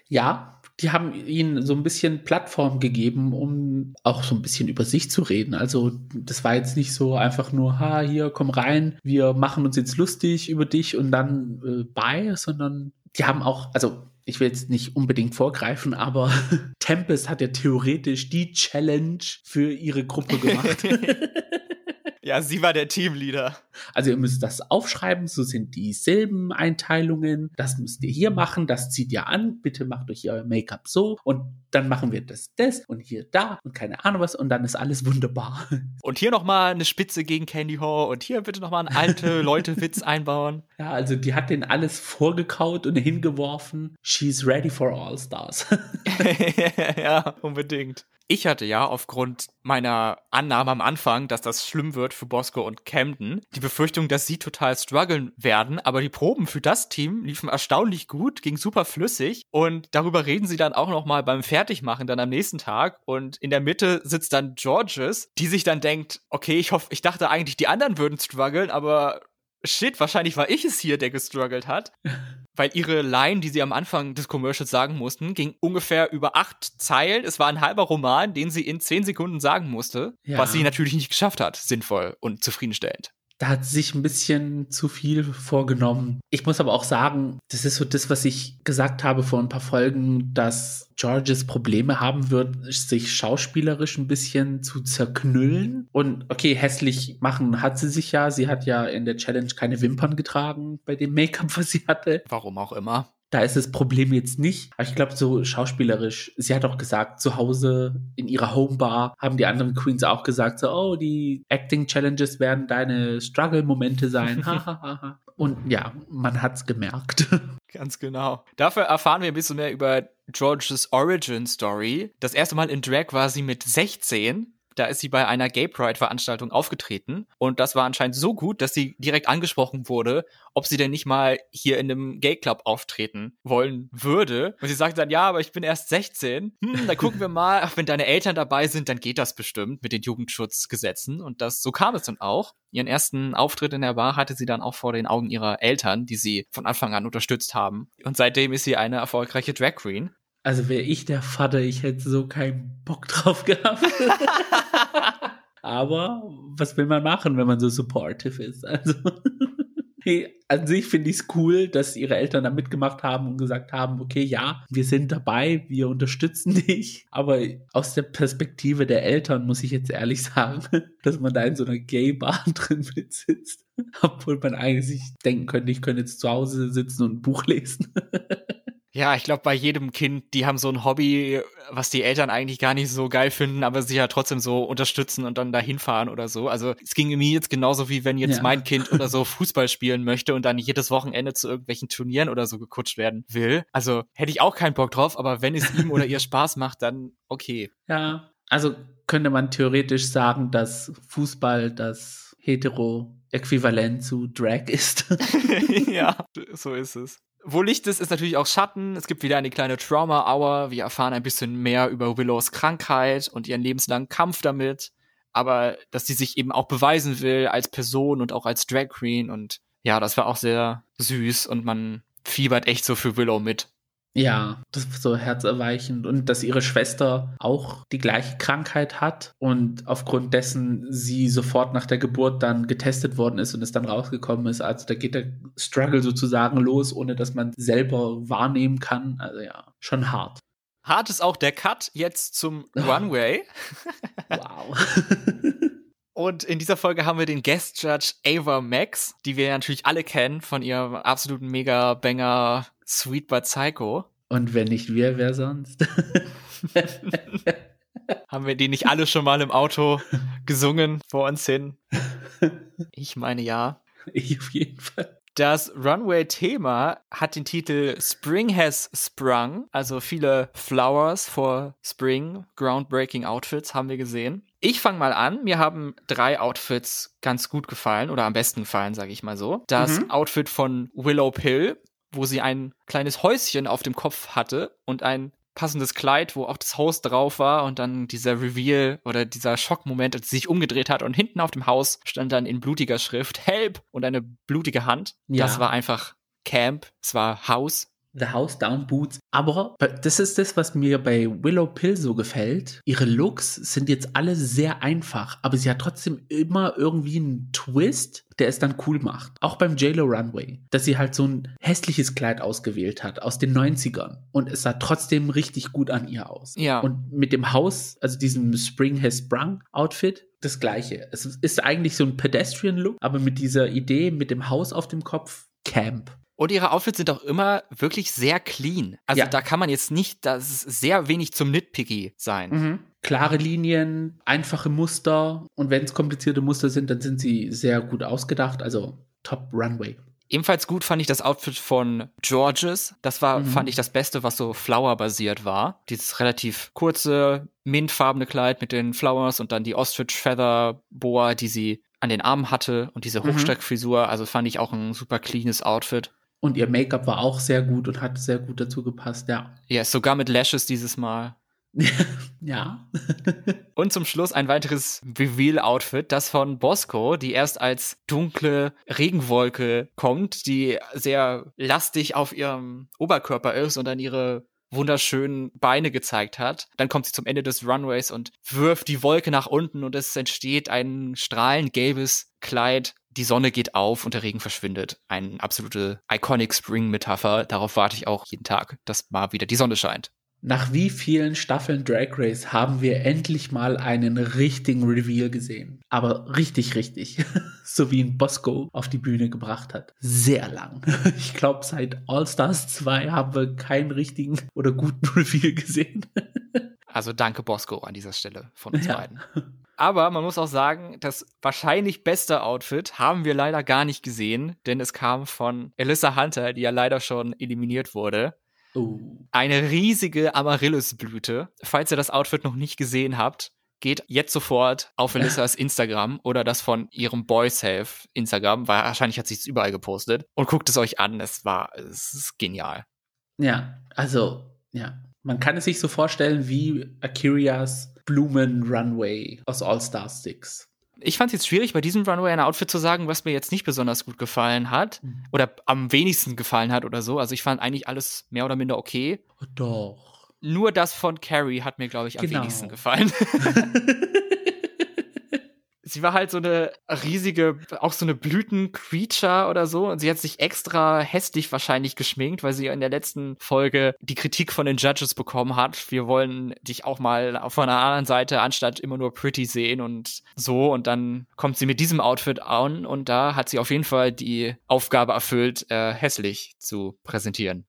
B: Ja, die haben ihnen so ein bisschen Plattform gegeben, um auch so ein bisschen über sich zu reden. Also das war jetzt nicht so einfach nur, ha, hier, komm rein, wir machen uns jetzt lustig über dich und dann äh, bye, sondern die haben auch, also ich will jetzt nicht unbedingt vorgreifen, aber Tempest hat ja theoretisch die Challenge für ihre Gruppe gemacht.
A: Ja, sie war der Teamleader.
B: Also ihr müsst das aufschreiben, so sind die Silbeneinteilungen. Das müsst ihr hier machen, das zieht ihr an. Bitte macht euch euer Make-up so und dann machen wir das, das und hier da und keine Ahnung was und dann ist alles wunderbar.
A: Und hier nochmal eine Spitze gegen Candy Hall und hier bitte nochmal einen alte Leute-Witz einbauen.
B: Ja, also die hat den alles vorgekaut und hingeworfen. She's ready for all stars.
A: ja, unbedingt. Ich hatte ja aufgrund meiner Annahme am Anfang, dass das schlimm wird für Bosco und Camden, die Befürchtung, dass sie total strugglen werden, aber die Proben für das Team liefen erstaunlich gut, ging super flüssig und darüber reden sie dann auch noch mal beim Fertigmachen dann am nächsten Tag und in der Mitte sitzt dann Georges, die sich dann denkt, okay, ich hoffe, ich dachte eigentlich, die anderen würden strugglen, aber shit, wahrscheinlich war ich es hier, der gestruggelt hat. Weil ihre Line, die sie am Anfang des Commercials sagen mussten, ging ungefähr über acht Zeilen. Es war ein halber Roman, den sie in zehn Sekunden sagen musste, ja. was sie natürlich nicht geschafft hat, sinnvoll und zufriedenstellend
B: da hat sich ein bisschen zu viel vorgenommen. Ich muss aber auch sagen, das ist so das, was ich gesagt habe vor ein paar Folgen, dass Georges Probleme haben wird, sich schauspielerisch ein bisschen zu zerknüllen. Und okay, hässlich machen hat sie sich ja. Sie hat ja in der Challenge keine Wimpern getragen bei dem Make-up, was sie hatte.
A: Warum auch immer.
B: Da ist das Problem jetzt nicht. Aber ich glaube, so schauspielerisch, sie hat auch gesagt, zu Hause in ihrer Homebar haben die anderen Queens auch gesagt, so, oh, die Acting Challenges werden deine Struggle-Momente sein. Und ja, man hat's gemerkt.
A: Ganz genau. Dafür erfahren wir ein bisschen mehr über Georges Origin Story. Das erste Mal in Drag war sie mit 16 da ist sie bei einer Gay Pride-Veranstaltung aufgetreten und das war anscheinend so gut, dass sie direkt angesprochen wurde, ob sie denn nicht mal hier in einem Gay Club auftreten wollen würde. Und sie sagte dann, ja, aber ich bin erst 16. Hm, dann gucken wir mal, ach, wenn deine Eltern dabei sind, dann geht das bestimmt mit den Jugendschutzgesetzen. Und das, so kam es dann auch. Ihren ersten Auftritt in der Bar hatte sie dann auch vor den Augen ihrer Eltern, die sie von Anfang an unterstützt haben. Und seitdem ist sie eine erfolgreiche Drag Queen.
B: Also wäre ich der Vater, ich hätte so keinen Bock drauf gehabt. Aber was will man machen, wenn man so supportive ist? Also. Hey, an sich finde ich es cool, dass ihre Eltern da mitgemacht haben und gesagt haben, okay, ja, wir sind dabei, wir unterstützen dich. Aber aus der Perspektive der Eltern muss ich jetzt ehrlich sagen, dass man da in so einer Gay-Bar drin mitsitzt. Obwohl man eigentlich denken könnte, ich könnte jetzt zu Hause sitzen und ein Buch lesen.
A: Ja, ich glaube, bei jedem Kind, die haben so ein Hobby, was die Eltern eigentlich gar nicht so geil finden, aber sie ja trotzdem so unterstützen und dann dahin fahren oder so. Also es ging mir jetzt genauso wie wenn jetzt ja. mein Kind oder so Fußball spielen möchte und dann jedes Wochenende zu irgendwelchen Turnieren oder so gekutscht werden will. Also hätte ich auch keinen Bock drauf, aber wenn es ihm oder ihr Spaß macht, dann okay.
B: Ja, also könnte man theoretisch sagen, dass Fußball das hetero-Äquivalent zu Drag ist.
A: ja, so ist es. Wo Licht ist, ist natürlich auch Schatten. Es gibt wieder eine kleine Trauma-Hour. Wir erfahren ein bisschen mehr über Willows Krankheit und ihren lebenslangen Kampf damit. Aber dass sie sich eben auch beweisen will als Person und auch als Drag Queen. Und ja, das war auch sehr süß und man fiebert echt so für Willow mit.
B: Ja, das ist so herzerweichend und dass ihre Schwester auch die gleiche Krankheit hat und aufgrund dessen sie sofort nach der Geburt dann getestet worden ist und es dann rausgekommen ist. Also da geht der Struggle sozusagen los, ohne dass man selber wahrnehmen kann. Also ja, schon hart.
A: Hart ist auch der Cut jetzt zum Runway.
B: wow.
A: Und in dieser Folge haben wir den Guest Judge Ava Max, die wir natürlich alle kennen von ihrem absoluten Mega-Banger Sweet but Psycho.
B: Und wenn nicht wir, wer sonst?
A: haben wir die nicht alle schon mal im Auto gesungen vor uns hin? Ich meine ja.
B: Ich auf jeden Fall.
A: Das Runway-Thema hat den Titel Spring Has Sprung, also viele Flowers for Spring, Groundbreaking Outfits haben wir gesehen. Ich fange mal an. Mir haben drei Outfits ganz gut gefallen oder am besten gefallen, sage ich mal so. Das mhm. Outfit von Willow Pill, wo sie ein kleines Häuschen auf dem Kopf hatte und ein passendes Kleid, wo auch das Haus drauf war und dann dieser Reveal oder dieser Schockmoment, als sie sich umgedreht hat und hinten auf dem Haus stand dann in blutiger Schrift Help und eine blutige Hand. Ja. Das war einfach Camp, es war Haus
B: The House Down Boots. Aber das ist das, was mir bei Willow Pill so gefällt. Ihre Looks sind jetzt alle sehr einfach, aber sie hat trotzdem immer irgendwie einen Twist, der es dann cool macht. Auch beim JLo Runway. Dass sie halt so ein hässliches Kleid ausgewählt hat aus den 90ern. Und es sah trotzdem richtig gut an ihr aus.
A: Ja.
B: Und mit dem Haus, also diesem Spring Has Sprung Outfit, das gleiche. Es ist eigentlich so ein Pedestrian-Look, aber mit dieser Idee, mit dem Haus auf dem Kopf, Camp.
A: Und ihre Outfits sind auch immer wirklich sehr clean. Also ja. da kann man jetzt nicht, das ist sehr wenig zum Nitpicky sein.
B: Mhm. Klare Linien, einfache Muster und wenn es komplizierte Muster sind, dann sind sie sehr gut ausgedacht. Also Top Runway.
A: Ebenfalls gut fand ich das Outfit von Georges. Das war, mhm. fand ich, das Beste, was so Flower-basiert war. Dieses relativ kurze, mintfarbene Kleid mit den Flowers und dann die Ostrich Feather Boa, die sie an den Armen hatte und diese mhm. Hochsteckfrisur. Also fand ich auch ein super cleanes Outfit.
B: Und ihr Make-up war auch sehr gut und hat sehr gut dazu gepasst, ja.
A: Ja, sogar mit Lashes dieses Mal.
B: ja.
A: und zum Schluss ein weiteres Reveal-Outfit, das von Bosco, die erst als dunkle Regenwolke kommt, die sehr lastig auf ihrem Oberkörper ist und dann ihre wunderschönen Beine gezeigt hat. Dann kommt sie zum Ende des Runways und wirft die Wolke nach unten und es entsteht ein strahlend gelbes Kleid. Die Sonne geht auf und der Regen verschwindet. Eine absolute iconic Spring-Metapher. Darauf warte ich auch jeden Tag, dass mal wieder die Sonne scheint.
B: Nach wie vielen Staffeln Drag Race haben wir endlich mal einen richtigen Reveal gesehen? Aber richtig, richtig. so wie ihn Bosco auf die Bühne gebracht hat. Sehr lang. Ich glaube, seit All Stars 2 haben wir keinen richtigen oder guten Reveal gesehen.
A: also danke Bosco an dieser Stelle von uns ja. beiden. Aber man muss auch sagen, das wahrscheinlich beste Outfit haben wir leider gar nicht gesehen, denn es kam von Alyssa Hunter, die ja leider schon eliminiert wurde.
B: Oh.
A: Eine riesige Amaryllisblüte. Falls ihr das Outfit noch nicht gesehen habt, geht jetzt sofort auf Elissas Instagram oder das von ihrem Boy Self Instagram, weil wahrscheinlich hat sie es überall gepostet und guckt es euch an. Es war, es ist genial.
B: Ja, also, ja. Man kann es sich so vorstellen wie Akirias Blumen Runway aus All Star 6
A: ich fand es jetzt schwierig, bei diesem Runway ein Outfit zu sagen, was mir jetzt nicht besonders gut gefallen hat mhm. oder am wenigsten gefallen hat oder so. Also ich fand eigentlich alles mehr oder minder okay.
B: Doch.
A: Nur das von Carrie hat mir, glaube ich, am genau. wenigsten gefallen. sie war halt so eine riesige, auch so eine Blütencreature oder so. Und sie hat sich extra hässlich wahrscheinlich geschminkt, weil sie in der letzten Folge die Kritik von den Judges bekommen hat. Wir wollen dich auch mal von einer anderen Seite anstatt immer nur pretty sehen und so. Und dann kommt sie mit diesem Outfit an und da hat sie auf jeden Fall die Aufgabe erfüllt, äh, hässlich zu präsentieren.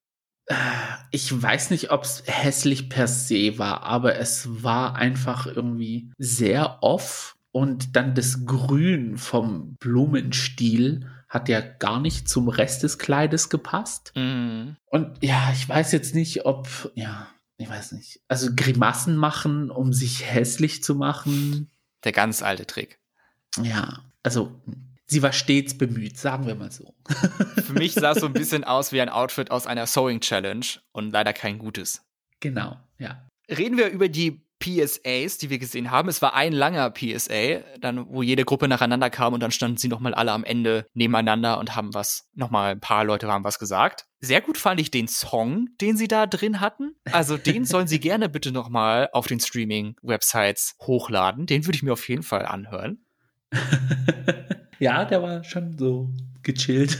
B: Ich weiß nicht, ob es hässlich per se war, aber es war einfach irgendwie sehr off und dann das Grün vom Blumenstiel hat ja gar nicht zum Rest des Kleides gepasst. Mhm. Und ja, ich weiß jetzt nicht, ob, ja, ich weiß nicht. Also Grimassen machen, um sich hässlich zu machen.
A: Der ganz alte Trick.
B: Ja, also sie war stets bemüht, sagen wir mal so.
A: Für mich sah es so ein bisschen aus wie ein Outfit aus einer Sewing Challenge und leider kein gutes.
B: Genau, ja.
A: Reden wir über die PSAs, die wir gesehen haben. Es war ein langer PSA, dann wo jede Gruppe nacheinander kam und dann standen sie nochmal alle am Ende nebeneinander und haben was, nochmal ein paar Leute haben was gesagt. Sehr gut fand ich den Song, den sie da drin hatten. Also den sollen sie gerne bitte nochmal auf den Streaming-Websites hochladen. Den würde ich mir auf jeden Fall anhören.
B: ja, der war schon so gechillt.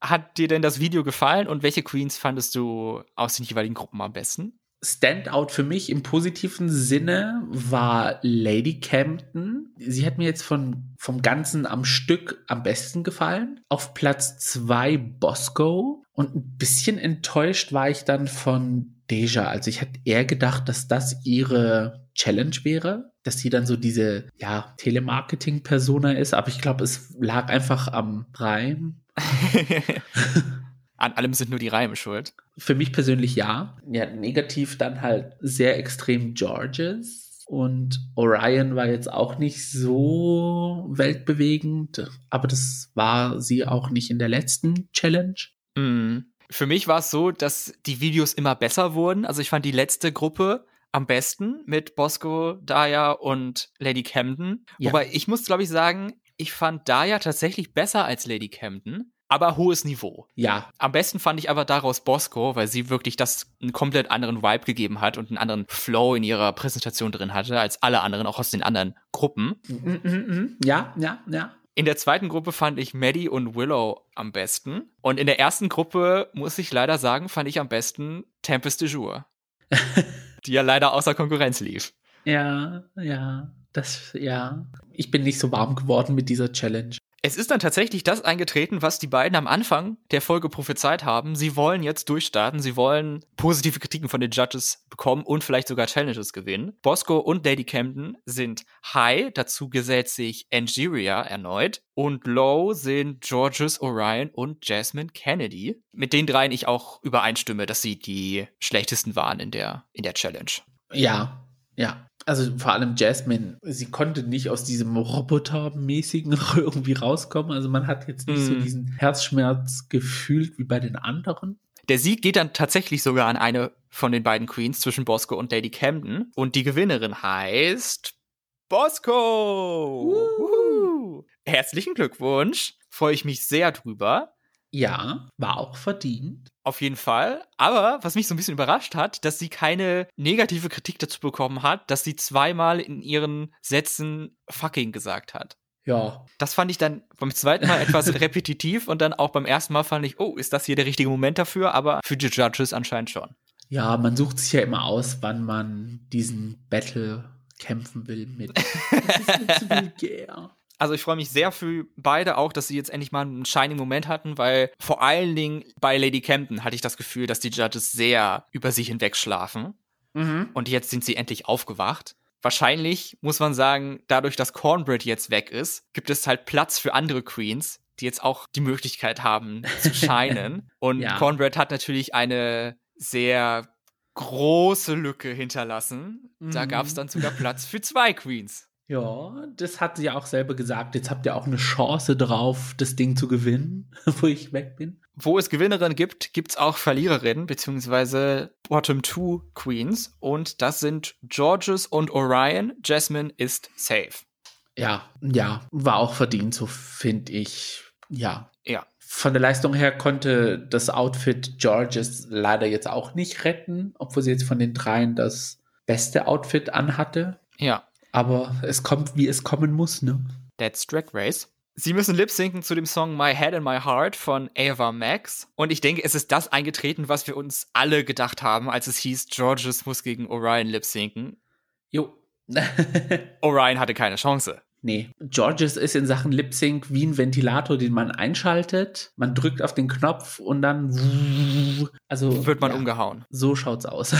A: Hat dir denn das Video gefallen und welche Queens fandest du aus den jeweiligen Gruppen am besten?
B: Standout für mich im positiven Sinne war Lady Campton. Sie hat mir jetzt von, vom Ganzen am Stück am besten gefallen. Auf Platz zwei Bosco. Und ein bisschen enttäuscht war ich dann von Deja. Also ich hatte eher gedacht, dass das ihre Challenge wäre, dass sie dann so diese, ja, Telemarketing-Persona ist. Aber ich glaube, es lag einfach am Reim.
A: An allem sind nur die Reime schuld.
B: Für mich persönlich ja. Ja, negativ dann halt sehr extrem Georges. Und Orion war jetzt auch nicht so weltbewegend, aber das war sie auch nicht in der letzten Challenge.
A: Mm. Für mich war es so, dass die Videos immer besser wurden. Also ich fand die letzte Gruppe am besten mit Bosco, Daya und Lady Camden. Ja. Wobei ich muss, glaube ich, sagen, ich fand Daya tatsächlich besser als Lady Camden aber hohes Niveau.
B: Ja.
A: Am besten fand ich aber daraus Bosco, weil sie wirklich das einen komplett anderen Vibe gegeben hat und einen anderen Flow in ihrer Präsentation drin hatte als alle anderen, auch aus den anderen Gruppen.
B: Mm, mm, mm, ja, ja, ja.
A: In der zweiten Gruppe fand ich Maddie und Willow am besten. Und in der ersten Gruppe, muss ich leider sagen, fand ich am besten Tempest de Jour. die ja leider außer Konkurrenz lief.
B: Ja, ja, das, ja. Ich bin nicht so warm geworden mit dieser Challenge.
A: Es ist dann tatsächlich das eingetreten, was die beiden am Anfang der Folge prophezeit haben. Sie wollen jetzt durchstarten, sie wollen positive Kritiken von den Judges bekommen und vielleicht sogar Challenges gewinnen. Bosco und Lady Camden sind High, dazu gesellt sich Angeria erneut. Und Low sind Georges Orion und Jasmine Kennedy. Mit den dreien ich auch übereinstimme, dass sie die schlechtesten waren in der, in der Challenge.
B: Ja, ja. Also vor allem Jasmine, sie konnte nicht aus diesem Robotermäßigen irgendwie rauskommen. Also man hat jetzt nicht mm. so mhm. diesen Herzschmerz gefühlt wie bei den anderen.
A: Der Sieg geht dann tatsächlich sogar an eine von den beiden Queens zwischen Bosco und Lady Camden. Und die Gewinnerin heißt Bosco. Uh. Herzlichen Glückwunsch. Freue ich mich sehr drüber.
B: Ja, war auch verdient.
A: Auf jeden Fall. Aber was mich so ein bisschen überrascht hat, dass sie keine negative Kritik dazu bekommen hat, dass sie zweimal in ihren Sätzen fucking gesagt hat.
B: Ja.
A: Das fand ich dann beim zweiten Mal etwas repetitiv und dann auch beim ersten Mal fand ich, oh, ist das hier der richtige Moment dafür? Aber für die Judges anscheinend schon.
B: Ja, man sucht sich ja immer aus, wann man diesen Battle kämpfen will mit. Das ist mir zu
A: vulgär. Also ich freue mich sehr für beide auch, dass sie jetzt endlich mal einen shining Moment hatten, weil vor allen Dingen bei Lady Camden hatte ich das Gefühl, dass die Judges sehr über sich hinwegschlafen. Mhm. Und jetzt sind sie endlich aufgewacht. Wahrscheinlich muss man sagen, dadurch, dass Cornbread jetzt weg ist, gibt es halt Platz für andere Queens, die jetzt auch die Möglichkeit haben zu shinen. Und ja. Cornbread hat natürlich eine sehr große Lücke hinterlassen. Mhm. Da gab es dann sogar Platz für zwei Queens.
B: Ja, das hat sie ja auch selber gesagt. Jetzt habt ihr auch eine Chance drauf, das Ding zu gewinnen, wo ich weg bin.
A: Wo es Gewinnerinnen gibt, gibt es auch Verliererinnen, beziehungsweise Bottom Two Queens. Und das sind Georges und Orion. Jasmine ist safe.
B: Ja, ja, war auch verdient, so finde ich. Ja.
A: Ja.
B: Von der Leistung her konnte das Outfit Georges leider jetzt auch nicht retten, obwohl sie jetzt von den dreien das beste Outfit anhatte.
A: Ja.
B: Aber es kommt, wie es kommen muss, ne?
A: That's Drag Race. Sie müssen lip-sinken zu dem Song My Head and My Heart von Ava Max. Und ich denke, es ist das eingetreten, was wir uns alle gedacht haben, als es hieß, Georges muss gegen Orion lip-sinken.
B: Jo.
A: Orion hatte keine Chance.
B: Nee, Georges ist in Sachen Lip Sync wie ein Ventilator, den man einschaltet. Man drückt auf den Knopf und dann
A: also wird man ja, umgehauen.
B: So schaut's aus.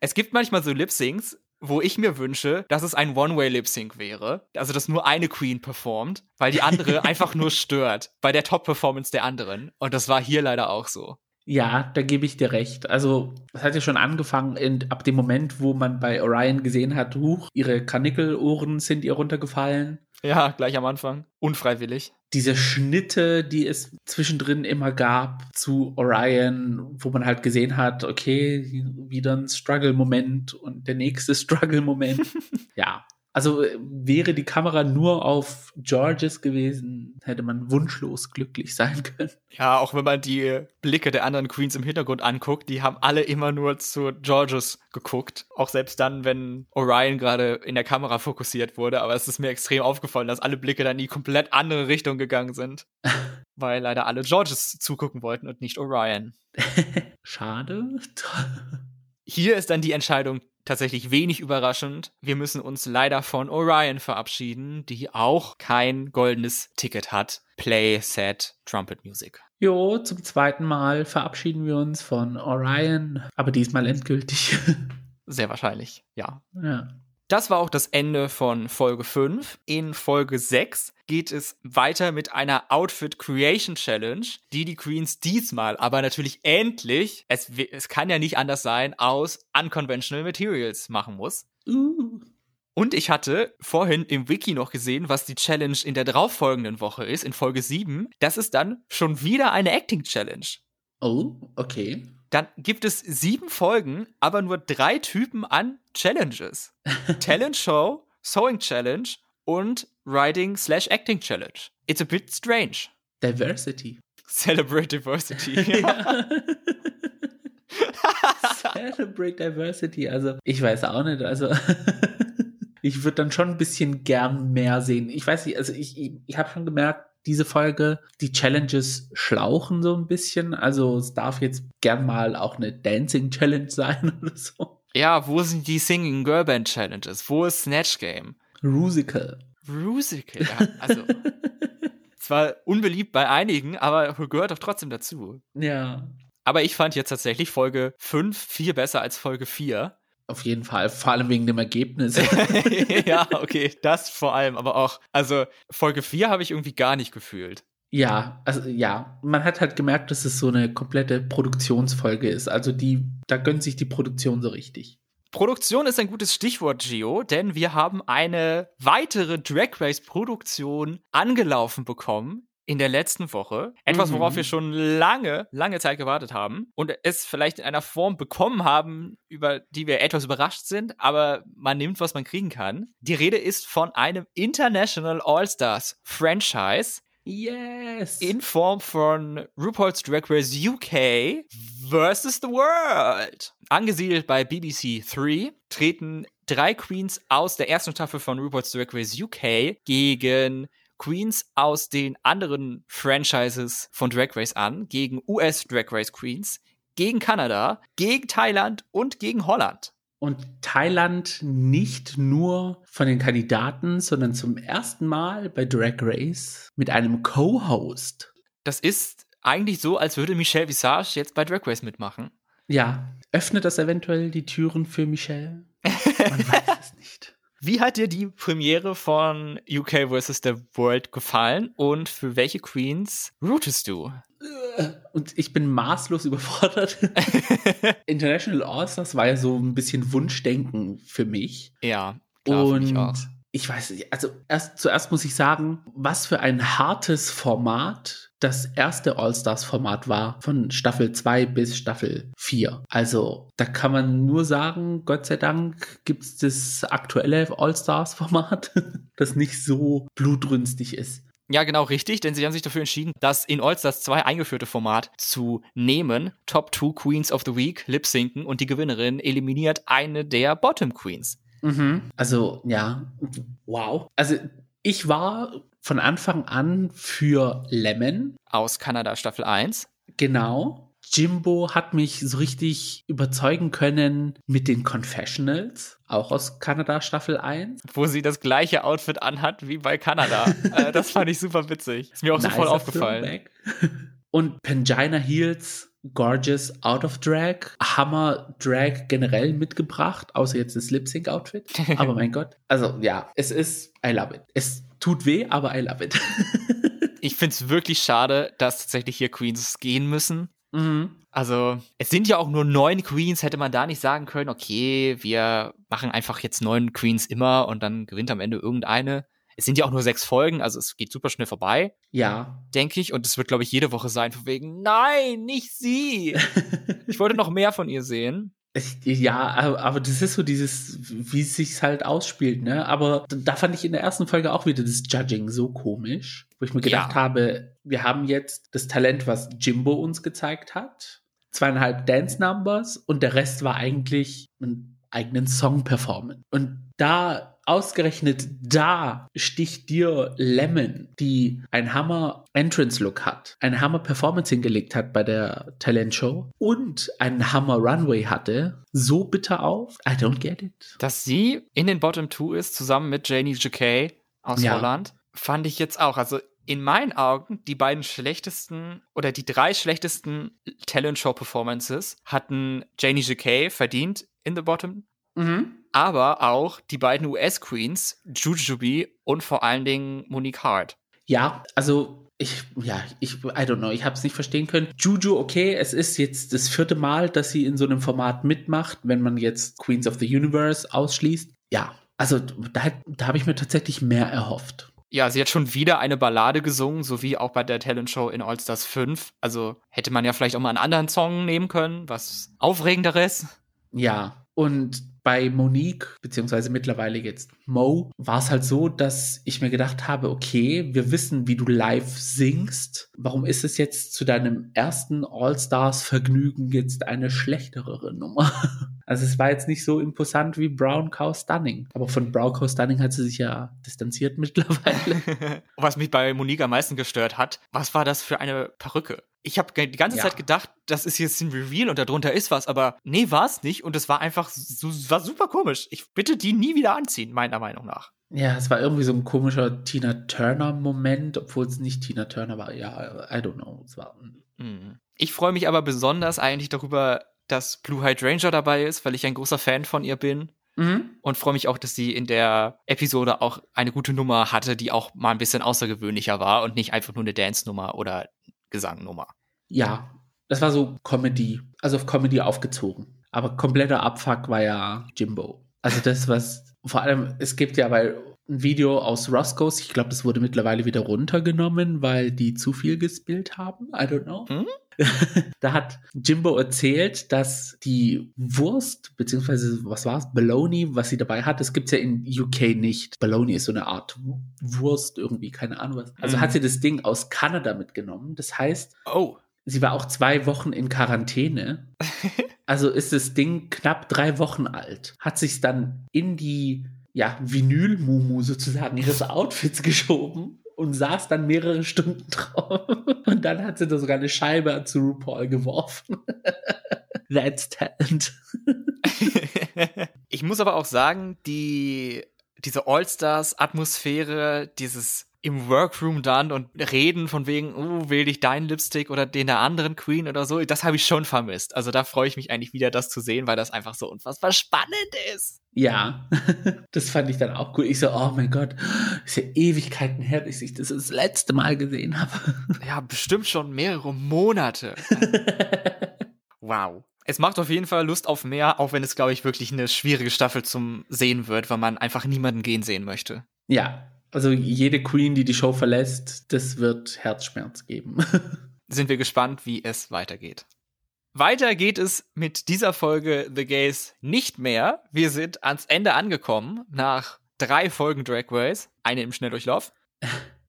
A: es gibt manchmal so Lip Syncs, wo ich mir wünsche, dass es ein One-Way-Lip-Sync wäre. Also, dass nur eine Queen performt, weil die andere einfach nur stört bei der Top-Performance der anderen. Und das war hier leider auch so.
B: Ja, da gebe ich dir recht. Also, es hat ja schon angefangen, in, ab dem Moment, wo man bei Orion gesehen hat, huch, ihre Kanickelohren sind ihr runtergefallen.
A: Ja, gleich am Anfang. Unfreiwillig.
B: Diese Schnitte, die es zwischendrin immer gab zu Orion, wo man halt gesehen hat, okay, wieder ein Struggle-Moment und der nächste Struggle-Moment. ja, also äh, wäre die Kamera nur auf Georges gewesen, hätte man wunschlos glücklich sein können.
A: Ja, auch wenn man die Blicke der anderen Queens im Hintergrund anguckt, die haben alle immer nur zu Georges geguckt. Auch selbst dann, wenn Orion gerade in der Kamera fokussiert wurde. Aber es ist mir extrem aufgefallen, dass alle Blicke dann in die komplett andere Richtung gegangen sind. weil leider alle Georges zugucken wollten und nicht Orion.
B: Schade.
A: Hier ist dann die Entscheidung tatsächlich wenig überraschend. Wir müssen uns leider von Orion verabschieden, die auch kein goldenes Ticket hat. Play, Set, Trumpet Music.
B: Jo, zum zweiten Mal verabschieden wir uns von Orion, aber diesmal endgültig.
A: Sehr wahrscheinlich, ja.
B: Ja.
A: Das war auch das Ende von Folge 5. In Folge 6 geht es weiter mit einer Outfit Creation Challenge, die die Queens diesmal aber natürlich endlich, es, es kann ja nicht anders sein, aus Unconventional Materials machen muss.
B: Uh.
A: Und ich hatte vorhin im Wiki noch gesehen, was die Challenge in der darauffolgenden Woche ist, in Folge 7. Das ist dann schon wieder eine Acting Challenge.
B: Oh, okay.
A: Dann gibt es sieben Folgen, aber nur drei Typen an Challenges. Talent Show, Sewing Challenge und Writing slash Acting Challenge. It's a bit strange.
B: Diversity.
A: Celebrate Diversity.
B: Celebrate Diversity. Also, ich weiß auch nicht. Also, ich würde dann schon ein bisschen gern mehr sehen. Ich weiß nicht, also ich, ich, ich habe schon gemerkt, diese Folge. Die Challenges schlauchen so ein bisschen. Also es darf jetzt gern mal auch eine Dancing Challenge sein oder so.
A: Ja, wo sind die Singing Girl Band Challenges? Wo ist Snatch Game?
B: Rusical.
A: Rusical, ja. Also zwar unbeliebt bei einigen, aber gehört doch trotzdem dazu.
B: Ja.
A: Aber ich fand jetzt tatsächlich Folge 5 viel besser als Folge 4.
B: Auf jeden Fall, vor allem wegen dem Ergebnis.
A: ja, okay, das vor allem, aber auch, also Folge 4 habe ich irgendwie gar nicht gefühlt.
B: Ja, also ja, man hat halt gemerkt, dass es so eine komplette Produktionsfolge ist. Also die, da gönnt sich die Produktion so richtig.
A: Produktion ist ein gutes Stichwort, Gio, denn wir haben eine weitere Drag Race Produktion angelaufen bekommen, in der letzten Woche. Etwas, worauf mhm. wir schon lange, lange Zeit gewartet haben und es vielleicht in einer Form bekommen haben, über die wir etwas überrascht sind, aber man nimmt, was man kriegen kann. Die Rede ist von einem International All-Stars Franchise.
B: Yes!
A: In Form von RuPaul's Drag Race UK versus the World. Angesiedelt bei BBC 3 treten drei Queens aus der ersten Staffel von RuPaul's Drag Race UK gegen Queens aus den anderen Franchises von Drag Race an, gegen US Drag Race Queens, gegen Kanada, gegen Thailand und gegen Holland.
B: Und Thailand nicht nur von den Kandidaten, sondern zum ersten Mal bei Drag Race mit einem Co-Host.
A: Das ist eigentlich so, als würde Michelle Visage jetzt bei Drag Race mitmachen.
B: Ja, öffnet das eventuell die Türen für Michelle? Man weiß es nicht.
A: Wie hat dir die Premiere von UK vs. The World gefallen und für welche Queens rootest du?
B: Und ich bin maßlos überfordert. International All-Stars war ja so ein bisschen Wunschdenken für mich.
A: Ja, klar, und ich auch.
B: Ich weiß nicht, also erst zuerst muss ich sagen, was für ein hartes Format das erste All-Stars-Format war, von Staffel 2 bis Staffel 4. Also da kann man nur sagen, Gott sei Dank gibt es das aktuelle All-Stars-Format, das nicht so blutrünstig ist.
A: Ja, genau richtig, denn sie haben sich dafür entschieden, das in All-Stars 2 eingeführte Format zu nehmen. Top 2 Queens of the Week lip-sinken und die Gewinnerin eliminiert eine der Bottom Queens.
B: Mhm. Also, ja, wow. Also, ich war von Anfang an für Lemon.
A: Aus Kanada Staffel 1.
B: Genau. Jimbo hat mich so richtig überzeugen können mit den Confessionals, auch aus Kanada Staffel 1.
A: Wo sie das gleiche Outfit anhat wie bei Kanada. äh, das fand ich super witzig. Ist mir auch nice sofort aufgefallen.
B: Und Pangina Heels Gorgeous Out of Drag, Hammer Drag generell mitgebracht, außer jetzt das Lip Sync Outfit. Aber mein Gott. Also ja, es ist, I love it. Es tut weh, aber I love it.
A: ich finde es wirklich schade, dass tatsächlich hier Queens gehen müssen. Mhm. Also, es sind ja auch nur neun Queens, hätte man da nicht sagen können, okay, wir machen einfach jetzt neun Queens immer und dann gewinnt am Ende irgendeine. Es sind ja auch nur sechs Folgen, also es geht super schnell vorbei.
B: Ja.
A: Denke ich. Und es wird, glaube ich, jede Woche sein, von wegen, nein, nicht sie. ich wollte noch mehr von ihr sehen.
B: Ja, aber das ist so dieses, wie es sich halt ausspielt, ne? Aber da fand ich in der ersten Folge auch wieder das Judging so komisch, wo ich mir gedacht ja. habe, wir haben jetzt das Talent, was Jimbo uns gezeigt hat, zweieinhalb Dance Numbers und der Rest war eigentlich einen eigenen Song performen. Und da ausgerechnet da sticht dir Lemon, die ein Hammer Entrance Look hat, eine Hammer Performance hingelegt hat bei der Talent Show und einen Hammer Runway hatte, so bitter auf. I don't get it.
A: Dass sie in den Bottom Two ist, zusammen mit Janie Jacquet aus ja. Holland, fand ich jetzt auch. Also in meinen Augen die beiden schlechtesten oder die drei schlechtesten Talent Show Performances hatten Janie Jacquet verdient in the Bottom. Mhm aber auch die beiden US-Queens, Jujubee und vor allen Dingen Monique Hart.
B: Ja, also ich, ja, ich, I don't know, ich habe es nicht verstehen können. Juju, okay, es ist jetzt das vierte Mal, dass sie in so einem Format mitmacht, wenn man jetzt Queens of the Universe ausschließt. Ja, also da, da habe ich mir tatsächlich mehr erhofft.
A: Ja, sie hat schon wieder eine Ballade gesungen, so wie auch bei der Talent Show in All Stars 5. Also hätte man ja vielleicht auch mal einen anderen Song nehmen können, was aufregenderes.
B: Ja, und bei Monique, beziehungsweise mittlerweile jetzt Mo, war es halt so, dass ich mir gedacht habe, okay, wir wissen, wie du live singst. Warum ist es jetzt zu deinem ersten All-Stars-Vergnügen jetzt eine schlechtere Nummer? Also es war jetzt nicht so imposant wie Brown Cow Stunning. Aber von Brown Cow Stunning hat sie sich ja distanziert mittlerweile.
A: was mich bei Monique am meisten gestört hat, was war das für eine Perücke? Ich habe die ganze ja. Zeit gedacht, das ist jetzt ein Reveal und darunter ist was, aber nee, war es nicht und es war einfach so, war super komisch. Ich bitte die nie wieder anziehen, meiner Meinung nach.
B: Ja, es war irgendwie so ein komischer Tina Turner-Moment, obwohl es nicht Tina Turner war. Ja, I don't know. Es war.
A: Mhm. Ich freue mich aber besonders eigentlich darüber, dass Blue Hydrangea dabei ist, weil ich ein großer Fan von ihr bin. Mhm. Und freue mich auch, dass sie in der Episode auch eine gute Nummer hatte, die auch mal ein bisschen außergewöhnlicher war und nicht einfach nur eine Dance-Nummer oder Gesangnummer.
B: Ja, das war so Comedy, also auf Comedy aufgezogen. Aber kompletter Abfuck war ja Jimbo. Also das, was vor allem, es gibt ja bei ein Video aus Roscoe's, ich glaube, das wurde mittlerweile wieder runtergenommen, weil die zu viel gespielt haben. I don't know. Hm? da hat Jimbo erzählt, dass die Wurst, beziehungsweise was war es, Bologna, was sie dabei hat, das gibt es ja in UK nicht. Bologna ist so eine Art Wurst irgendwie, keine Ahnung was. Also mhm. hat sie das Ding aus Kanada mitgenommen. Das heißt,
A: oh.
B: sie war auch zwei Wochen in Quarantäne. also ist das Ding knapp drei Wochen alt. Hat sich dann in die ja, Vinyl-Mumu sozusagen ihres Outfits geschoben und saß dann mehrere Stunden drauf. Und dann hat sie da sogar eine Scheibe zu RuPaul geworfen. That's talent.
A: ich muss aber auch sagen, die, diese All-Stars-Atmosphäre, dieses im Workroom dann und reden von wegen, oh, wähl dich deinen Lipstick oder den der anderen Queen oder so, das habe ich schon vermisst. Also da freue ich mich eigentlich wieder, das zu sehen, weil das einfach so unfassbar spannend ist.
B: Ja, das fand ich dann auch cool. Ich so, oh mein Gott, ist ja Ewigkeiten her, dass ich das das letzte Mal gesehen habe.
A: Ja, bestimmt schon mehrere Monate. wow. Es macht auf jeden Fall Lust auf mehr, auch wenn es, glaube ich, wirklich eine schwierige Staffel zum Sehen wird, weil man einfach niemanden gehen sehen möchte.
B: Ja, also jede Queen, die die Show verlässt, das wird Herzschmerz geben.
A: Sind wir gespannt, wie es weitergeht. Weiter geht es mit dieser Folge The Gays nicht mehr. Wir sind ans Ende angekommen nach drei Folgen Drag Race, eine im Schnelldurchlauf.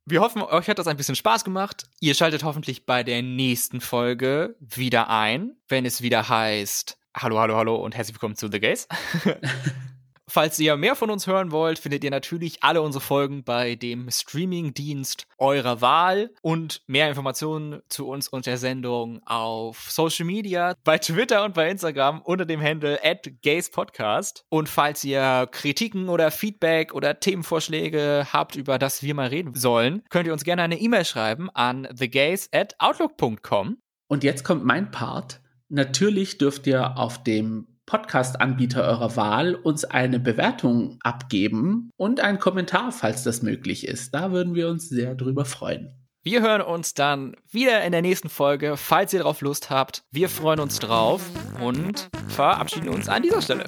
A: Wir hoffen, euch hat das ein bisschen Spaß gemacht. Ihr schaltet hoffentlich bei der nächsten Folge wieder ein, wenn es wieder heißt Hallo, hallo, hallo und herzlich willkommen zu The Gays. Falls ihr mehr von uns hören wollt, findet ihr natürlich alle unsere Folgen bei dem Streaming-Dienst eurer Wahl und mehr Informationen zu uns und der Sendung auf Social Media, bei Twitter und bei Instagram unter dem Handle at gayspodcast. Und falls ihr Kritiken oder Feedback oder Themenvorschläge habt, über das wir mal reden sollen, könnt ihr uns gerne eine E-Mail schreiben an thegays at outlook.com.
B: Und jetzt kommt mein Part. Natürlich dürft ihr auf dem Podcast-Anbieter eurer Wahl uns eine Bewertung abgeben und einen Kommentar, falls das möglich ist. Da würden wir uns sehr drüber freuen.
A: Wir hören uns dann wieder in der nächsten Folge, falls ihr darauf Lust habt. Wir freuen uns drauf und verabschieden uns an dieser Stelle.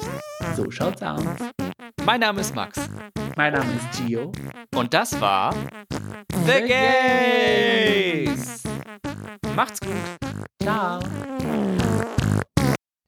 B: So schaut's aus.
A: Mein Name ist Max.
B: Mein Name ist Gio.
A: Und das war The, The Gays. Macht's gut.
B: Ciao.